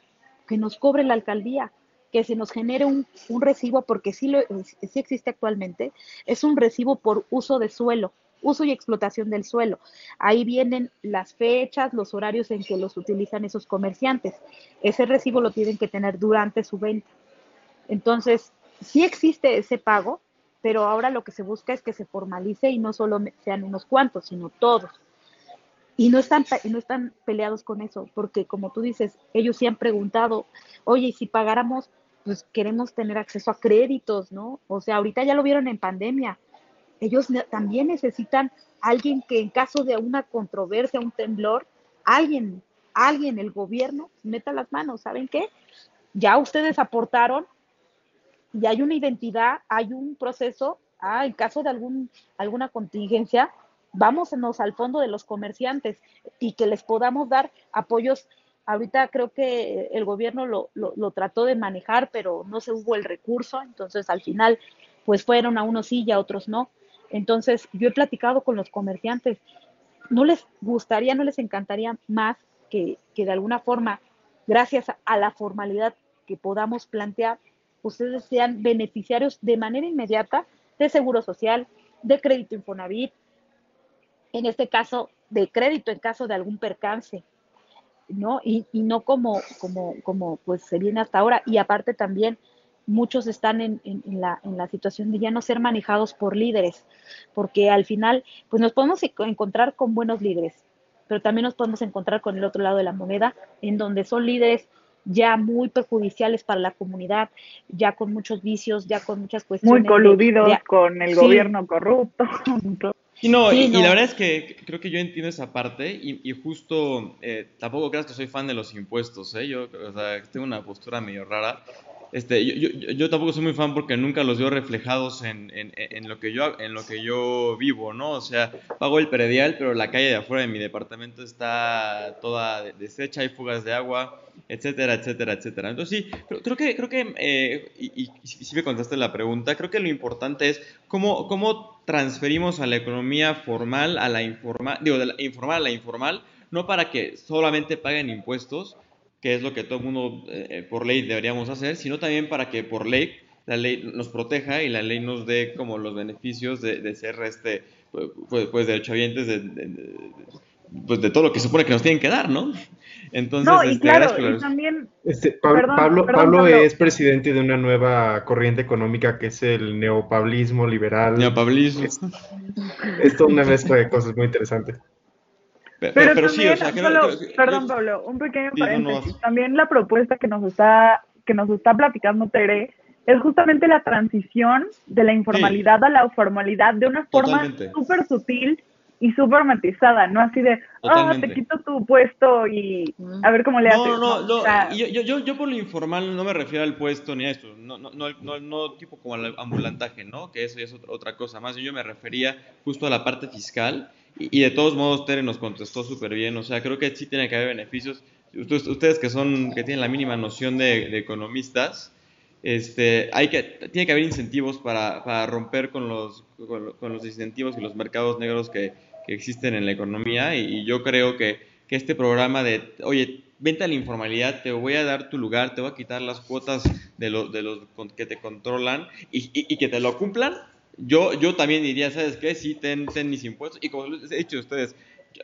que nos cobre la alcaldía, que se nos genere un, recibo, porque sí, lo, sí existe actualmente, es un recibo por uso de suelo, uso y explotación del suelo. Ahí vienen las fechas, los horarios en que los utilizan esos comerciantes. Ese recibo lo tienen que tener durante su venta. Entonces, sí existe ese pago, pero ahora lo que se busca es que se formalice y no solo sean unos cuantos, sino todos. Y no están, no están peleados con eso, porque como tú dices, ellos sí han preguntado, oye, si pagáramos, pues queremos tener acceso a créditos, ¿no? O sea, ahorita ya lo vieron en pandemia. Ellos también necesitan alguien que en caso de una controversia, un temblor, alguien, alguien, el gobierno, meta las manos. ¿Saben qué? Ya ustedes aportaron y hay una identidad, hay un proceso. Ah, en caso de algún, alguna contingencia, vámonos al fondo de los comerciantes y que les podamos dar apoyos. Ahorita creo que el gobierno lo, lo, trató de manejar, pero no se hubo el recurso, entonces al final pues fueron a unos sí y a otros no. Entonces yo he platicado con los comerciantes, no les gustaría, no les encantaría más que, que de alguna forma, gracias a la formalidad que podamos plantear, ustedes sean beneficiarios de manera inmediata de seguro social, de crédito Infonavit, en este caso de crédito en caso de algún percance, ¿no? Y, no como, como, como pues se viene hasta ahora. Y aparte también muchos están en, la, en la situación de ya no ser manejados por líderes, porque al final, pues nos podemos encontrar con buenos líderes, pero también nos podemos encontrar con el otro lado de la moneda, en donde son líderes ya muy perjudiciales para la comunidad, ya con muchos vicios, ya con muchas cuestiones. Muy coludidos con el gobierno corrupto. Y no, y, la verdad es que creo que yo entiendo esa parte y, justo eh, tampoco creas que soy fan de los impuestos, ¿eh? Yo, o sea, tengo una postura medio rara. Este, yo, yo, yo, tampoco soy muy fan porque nunca los veo reflejados en, en, en, lo que yo, en lo que yo vivo, ¿no? O sea, pago el predial, pero la calle de afuera de mi departamento está toda deshecha, hay fugas de agua, etcétera, etcétera, etcétera. Entonces sí, creo, que, creo que eh, y, y, si me contaste la pregunta, creo que lo importante es cómo, cómo transferimos a la economía formal a la informal, digo, de la informal a la informal, no para que solamente paguen impuestos, que es lo que todo el mundo eh, por ley deberíamos hacer, sino también para que por ley la ley nos proteja y la ley nos dé como los beneficios de, de ser este pues, pues, pues derechohabientes de, de, pues de todo lo que supone que nos tienen que dar, ¿no? Entonces, no, y este, claro, y también... Este, Pablo, Pablo, es presidente de una nueva corriente económica que es el neopablismo liberal. Neopablismo. Es, es toda una mezcla de cosas muy interesantes. Pero, sí, o sea, que perdón, Pablo, un pequeño paréntesis. También la propuesta que nos está que nos está platicando Tere es justamente la transición de la informalidad a la formalidad de una forma súper sutil y súper matizada, no así de, ah, te quito tu puesto y a ver cómo le haces. No, no, no, yo, yo, yo, por lo informal no me refiero al puesto ni a esto, no, no, no, no, tipo como al ambulantaje, ¿no? Que eso es otra, otra cosa más, yo me refería justo a la parte fiscal y, de todos modos, Tere nos contestó súper bien. O sea, creo que sí tiene que haber beneficios. Ustedes, que son, que tienen la mínima noción de, economistas, este, hay que, tiene que haber incentivos para, para romper con los, con, los incentivos y los mercados negros que, que existen en la economía. Y, yo creo que, que, este programa de, oye, vente a la informalidad, te voy a dar tu lugar, te voy a quitar las cuotas de los, de los que te controlan y, y que te lo cumplan, yo, yo también diría, ¿sabes qué? Sí, ten, ten mis impuestos. Y como les he dicho a ustedes,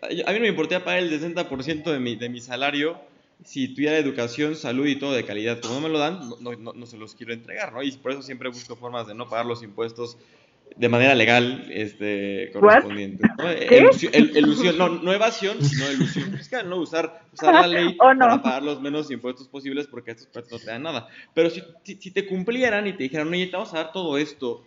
a mí no me importaría pagar el 60% de mi, de mi salario si tuviera educación, salud y todo de calidad. Como no me lo dan, no, no, no, se los quiero entregar, ¿no? Y por eso siempre busco formas de no pagar los impuestos de manera legal este, correspondiente. ¿no? El, no, no, evasión, sino ilusión fiscal, ¿no? Usar, usar la ley para pagar los menos impuestos posibles porque estos impuestos no te dan nada. Pero si, si, si, te cumplieran y te dijeran, oye, te vamos a dar todo esto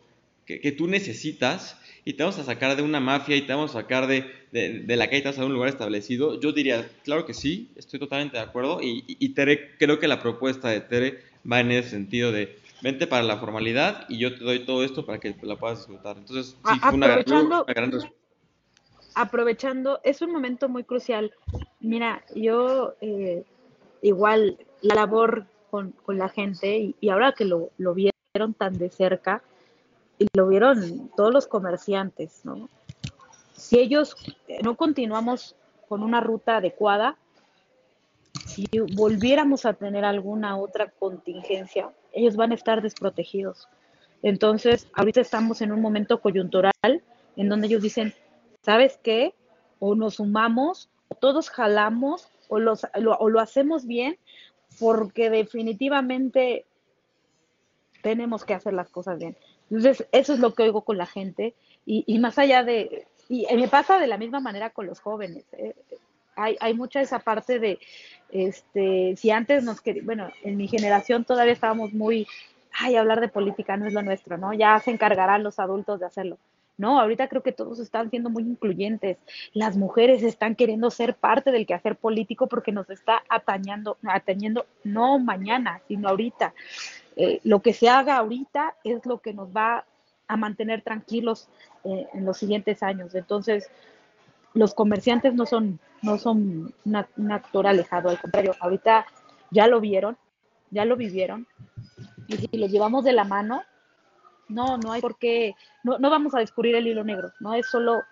que, tú necesitas y te vamos a sacar de una mafia y te vamos a sacar de, de, la calle te vamos a un lugar establecido, yo diría, claro que sí, estoy totalmente de acuerdo y, y, Tere, creo que la propuesta de Tere va en ese sentido de vente para la formalidad y yo te doy todo esto para que la puedas disfrutar. Entonces, sí, fue una, una gran respuesta aprovechando, es un momento muy crucial. Mira, yo eh, igual la labor con, con la gente y, y, ahora que lo, lo vieron tan de cerca, y lo vieron todos los comerciantes, ¿no? Si ellos no continuamos con una ruta adecuada, si volviéramos a tener alguna otra contingencia, ellos van a estar desprotegidos. Entonces, ahorita estamos en un momento coyuntural en donde ellos dicen, ¿sabes qué? O nos sumamos, o todos jalamos, o, los, o lo hacemos bien, porque definitivamente tenemos que hacer las cosas bien. Entonces, eso es lo que oigo con la gente y, y más allá de, y me pasa de la misma manera con los jóvenes. ¿eh? Hay, hay mucha esa parte de, este, si antes nos queríamos, bueno, en mi generación todavía estábamos muy, ay, hablar de política no es lo nuestro, ¿no? Ya se encargarán los adultos de hacerlo. No, ahorita creo que todos están siendo muy incluyentes. Las mujeres están queriendo ser parte del quehacer político porque nos está atañando, atañendo no mañana, sino ahorita. Eh, lo que se haga ahorita es lo que nos va a mantener tranquilos eh, en los siguientes años. Entonces, los comerciantes no son, no son un actor alejado, al contrario, ahorita ya lo vieron, ya lo vivieron, y si los llevamos de la mano, no, no hay por qué, no, no vamos a descubrir el hilo negro, no es solo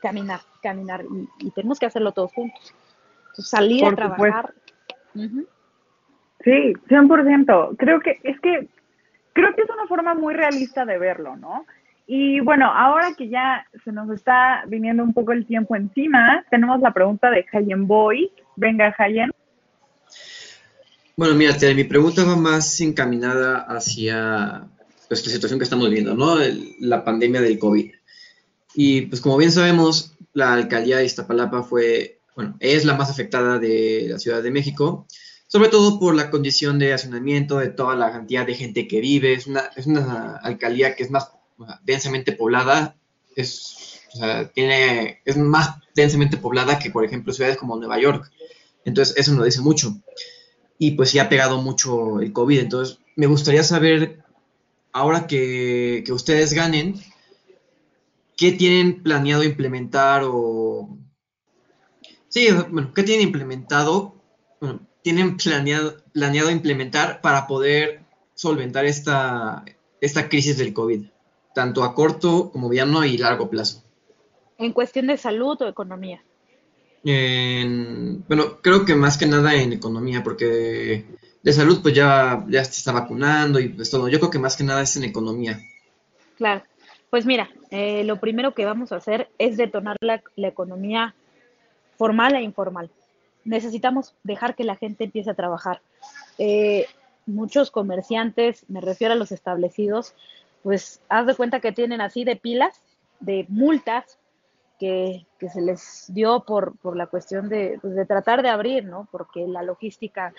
caminar, caminar, y, tenemos que hacerlo todos juntos. salir a trabajar. Sí, 100%. Creo que es que creo que es una forma muy realista de verlo, ¿no? Y bueno, ahora que ya se nos está viniendo un poco el tiempo encima, tenemos la pregunta de Hayen Boy. Venga, Hayen. Bueno, mira, mi pregunta va más encaminada hacia pues, la situación que estamos viendo, ¿no? la pandemia del COVID. Y pues como bien sabemos, la alcaldía de Iztapalapa fue, bueno, es la más afectada de la Ciudad de México, sobre todo por la condición de hacinamiento, de toda la cantidad de gente que vive. Es una, es una alcaldía que es más densamente poblada, es, tiene, es más densamente poblada que, por ejemplo, ciudades como Nueva York. Entonces, eso nos dice mucho. Y pues sí ha pegado mucho el COVID. Entonces, me gustaría saber, ahora que, que ustedes ganen, ¿qué tienen planeado implementar o... Sí, bueno, ¿qué tienen implementado? Bueno, tienen planeado, planeado implementar para poder solventar esta, esta crisis del COVID, tanto a corto como mediano y largo plazo. ¿En cuestión de salud o economía? bueno, creo que más que nada en economía, porque de salud pues ya, ya se está vacunando y pues todo. Yo creo que más que nada es en economía. Claro. Pues mira, eh, lo primero que vamos a hacer es detonar la, la economía formal e informal necesitamos dejar que la gente empiece a trabajar. Eh, muchos comerciantes, me refiero a los establecidos, pues haz de cuenta que tienen así de pilas, de multas que, se les dio por, por la cuestión de, pues de tratar de abrir, ¿no? Porque la logística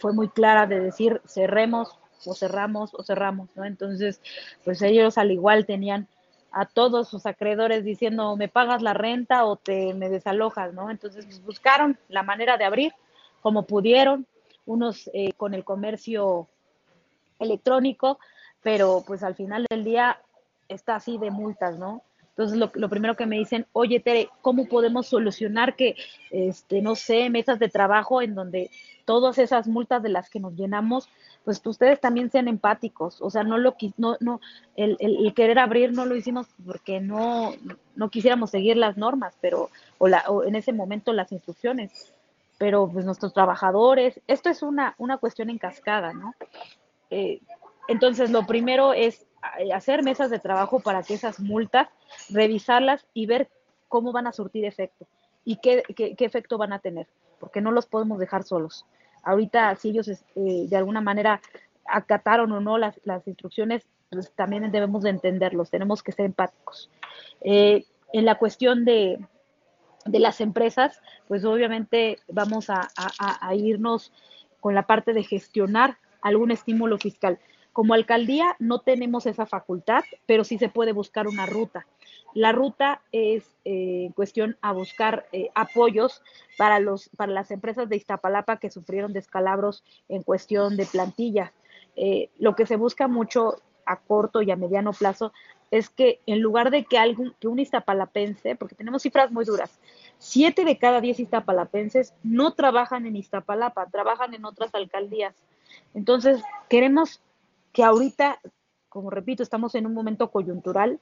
fue muy clara de decir cerremos o cerramos o cerramos, ¿no? Entonces, pues ellos al igual tenían a todos sus acreedores diciendo me pagas la renta o te me desalojas, ¿no? Entonces pues, buscaron la manera de abrir como pudieron, unos eh, con el comercio electrónico, pero pues al final del día está así de multas, ¿no? Entonces lo, lo, primero que me dicen, oye Tere, ¿cómo podemos solucionar que, este, no sé, mesas de trabajo en donde todas esas multas de las que nos llenamos, pues ustedes también sean empáticos, o sea, no lo no, no, el, el, querer abrir no lo hicimos porque no, no quisiéramos seguir las normas, pero, o, la, o en ese momento las instrucciones, pero pues nuestros trabajadores, esto es una, una cuestión en cascada, ¿no? Eh, entonces, lo primero es eh, hacer mesas de trabajo para que esas multas, revisarlas y ver cómo van a surtir efecto y qué, qué, qué efecto van a tener, porque no los podemos dejar solos. Ahorita, si ellos eh, de alguna manera acataron o no las, las instrucciones, pues también debemos de entenderlos, tenemos que ser empáticos. Eh, en la cuestión de, de, las empresas, pues obviamente vamos a, a irnos con la parte de gestionar algún estímulo fiscal. Como alcaldía no tenemos esa facultad, pero sí se puede buscar una ruta. La ruta es eh, cuestión a buscar eh, apoyos para, los, para las empresas de Iztapalapa que sufrieron descalabros en cuestión de plantilla. Eh, lo que se busca mucho a corto y a mediano plazo es que en lugar de que, algún, que un iztapalapense, porque tenemos cifras muy duras, siete de cada diez iztapalapenses no trabajan en Iztapalapa, trabajan en otras alcaldías. Entonces, queremos que ahorita, como repito, estamos en un momento coyuntural,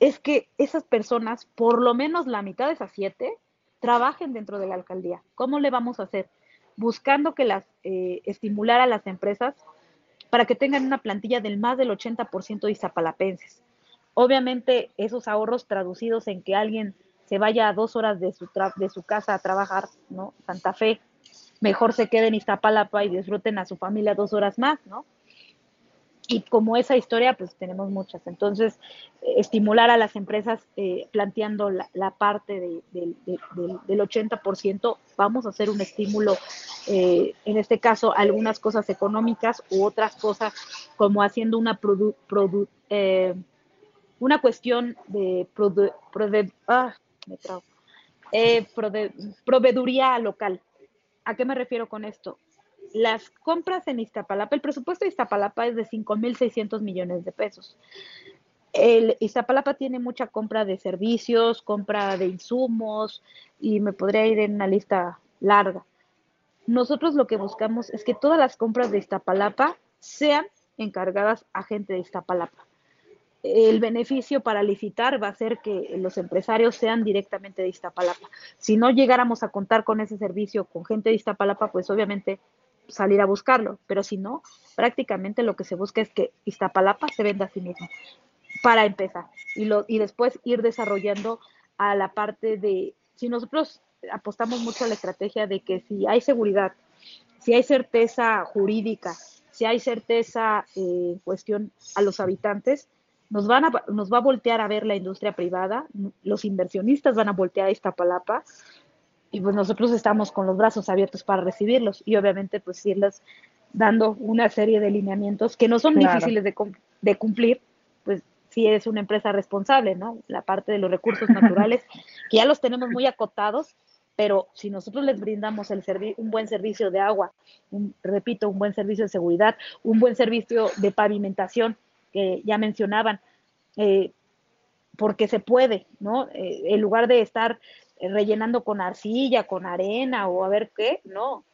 es que esas personas, por lo menos la mitad de esas siete, trabajen dentro de la alcaldía. ¿Cómo le vamos a hacer? Buscando que las, eh, estimular a las empresas para que tengan una plantilla del más del 80% de izapalapenses. Obviamente, esos ahorros traducidos en que alguien se vaya a dos horas de su, de su casa a trabajar, ¿no? Santa Fe, mejor se quede en Iztapalapa y disfruten a su familia dos horas más, ¿no? Y como esa historia, pues tenemos muchas. Entonces, eh, estimular a las empresas eh, planteando la, parte de, del 80%, vamos a hacer un estímulo, eh, en este caso, algunas cosas económicas u otras cosas como haciendo una, una cuestión de ah, proveeduría local. ¿A qué me refiero con esto? Las compras en Iztapalapa, el presupuesto de Iztapalapa es de 5.600 millones de pesos. El Iztapalapa tiene mucha compra de servicios, compra de insumos y me podría ir en una lista larga. Nosotros lo que buscamos es que todas las compras de Iztapalapa sean encargadas a gente de Iztapalapa. El beneficio para licitar va a ser que los empresarios sean directamente de Iztapalapa. Si no llegáramos a contar con ese servicio con gente de Iztapalapa, pues obviamente salir a buscarlo, pero si no, prácticamente lo que se busca es que Iztapalapa se venda a sí mismo, para empezar, y, lo, y después ir desarrollando a la parte de, si nosotros apostamos mucho a la estrategia de que si hay seguridad si hay certeza jurídica, si hay certeza eh, en cuestión a los habitantes, nos, van a, nos va a voltear a ver la industria privada, los inversionistas van a voltear a esta palapa y pues nosotros estamos con los brazos abiertos para recibirlos y obviamente pues irles dando una serie de lineamientos que no son difíciles de, de cumplir, pues si es una empresa responsable, ¿no? La parte de los recursos naturales, que ya los tenemos muy acotados, pero si nosotros les brindamos el un buen servicio de agua, repito, un buen servicio de seguridad, un buen servicio de pavimentación, que ya mencionaban, eh, porque se puede, ¿no? Eh, en lugar de estar rellenando con arcilla, con arena o a ver qué, no.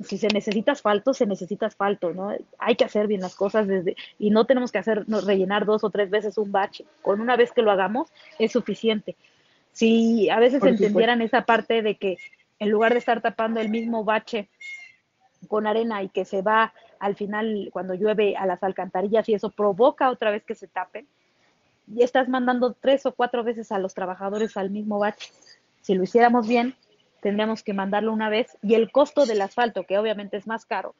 Si se necesita asfalto, se necesita asfalto, ¿no? Hay que hacer bien las cosas desde, y no tenemos que hacer, rellenar dos o tres veces un bache. Con una vez que lo hagamos, es suficiente. Si a veces entendieran esa parte de que en lugar de estar tapando el mismo bache con arena y que se va al final cuando llueve a las alcantarillas y eso provoca otra vez que se tapen, y estás mandando tres o cuatro veces a los trabajadores al mismo bache. Si lo hiciéramos bien, tendríamos que mandarlo una vez y el costo del asfalto, que obviamente es más caro,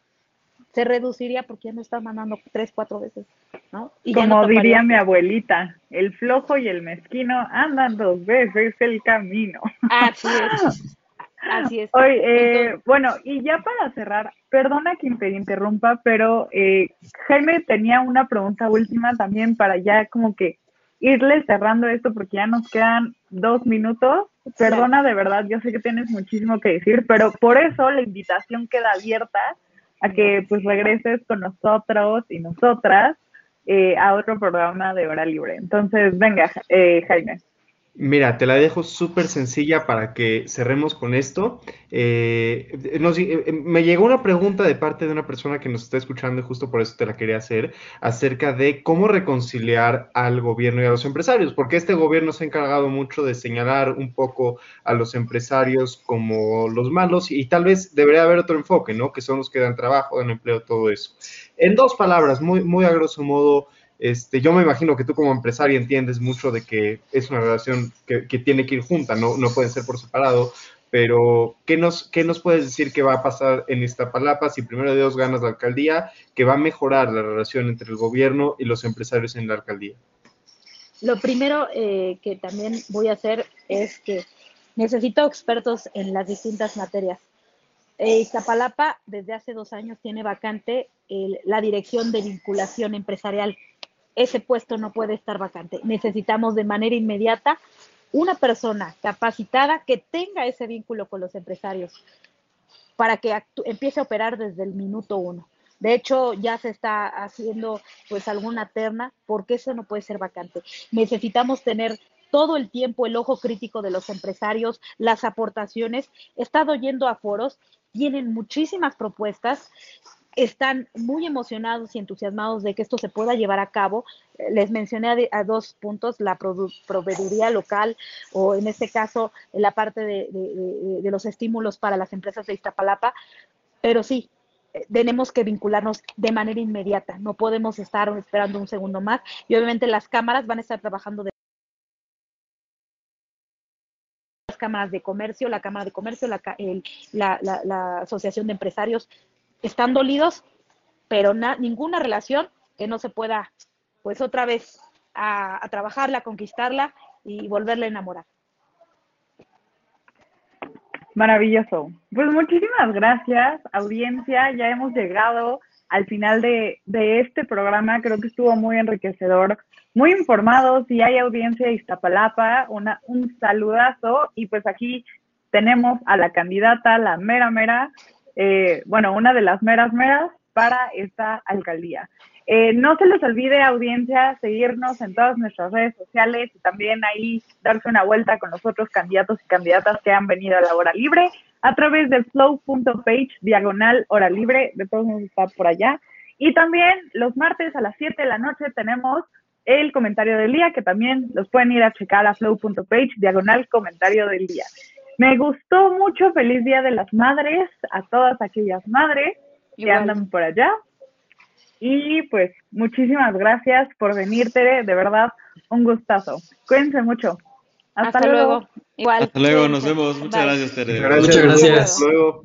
se reduciría porque ya no estás mandando tres, cuatro veces, ¿no? Y Como diría mi abuelita, el flojo y el mezquino andan dos veces el camino. Así es. Así es. eh, bueno, y ya para cerrar, perdona que te interrumpa, pero eh, Jaime tenía una pregunta última también para ya como que irle cerrando esto porque ya nos quedan dos minutos. Perdona de verdad, yo sé que tienes muchísimo que decir, pero por eso la invitación queda abierta a que pues regreses con nosotros y nosotras eh, a otro programa de hora libre. Entonces, venga, eh, Jaime. Mira, te la dejo súper sencilla para que cerremos con esto. Eh, eh, me llegó una pregunta de parte de una persona que nos está escuchando y justo por eso te la quería hacer, acerca de cómo reconciliar al gobierno y a los empresarios, porque este gobierno se ha encargado mucho de señalar un poco a los empresarios como los malos y tal vez debería haber otro enfoque, ¿no? Que son los que dan trabajo, dan empleo, todo eso. En dos palabras, muy, muy a grosso modo, este, yo me imagino que tú como empresario entiendes mucho de que es una relación que, tiene que ir junta, no, no pueden ser por separado, pero ¿qué nos, ¿qué nos puedes decir que va a pasar en esta palapa si primero de Dios ganas la alcaldía, que va a mejorar la relación entre el gobierno y los empresarios en la alcaldía? Lo primero eh, que también voy a hacer es que necesito expertos en las distintas materias. Eh, Iztapalapa desde hace dos años tiene vacante la dirección de vinculación empresarial ese puesto no puede estar vacante. Necesitamos de manera inmediata una persona capacitada que tenga ese vínculo con los empresarios para que empiece a operar desde el minuto uno. De hecho, ya se está haciendo pues alguna terna porque eso no puede ser vacante. Necesitamos tener todo el tiempo el ojo crítico de los empresarios, las aportaciones. He estado yendo a foros, tienen muchísimas propuestas están muy emocionados y entusiasmados de que esto se pueda llevar a cabo. Les mencioné a, dos puntos, la proveeduría local o en este caso la parte de, los estímulos para las empresas de Iztapalapa, pero sí, eh, tenemos que vincularnos de manera inmediata, no podemos estar esperando un segundo más. Y obviamente las cámaras van a estar trabajando de las cámaras de comercio, la Cámara de Comercio, la, la Asociación de Empresarios están dolidos, pero ninguna relación que no se pueda, pues otra vez, a, trabajarla, conquistarla y volverla a enamorar. Maravilloso. Pues muchísimas gracias, audiencia. Ya hemos llegado al final de, este programa. Creo que estuvo muy enriquecedor, muy informado. Si hay audiencia de Iztapalapa, una, un saludazo. Y pues aquí tenemos a la candidata, la mera mera, eh, bueno, una de las meras meras para esta alcaldía. Eh, no se les olvide, audiencia, seguirnos en todas nuestras redes sociales y también ahí darse una vuelta con los otros candidatos y candidatas que han venido a la hora libre a través de flow.page diagonal hora libre, de todos modos está por allá. Y también los martes a las 7 de la noche tenemos el comentario del día, que también los pueden ir a checar a flow.page diagonal comentario del día. Me gustó mucho. Feliz Día de las Madres a todas aquellas madres que andan por allá. Y pues muchísimas gracias por venir, Tere. De verdad, un gustazo. Cuídense mucho. Hasta, luego. Hasta luego, nos vemos. Muchas gracias, Tere. Muchas gracias. Hasta luego.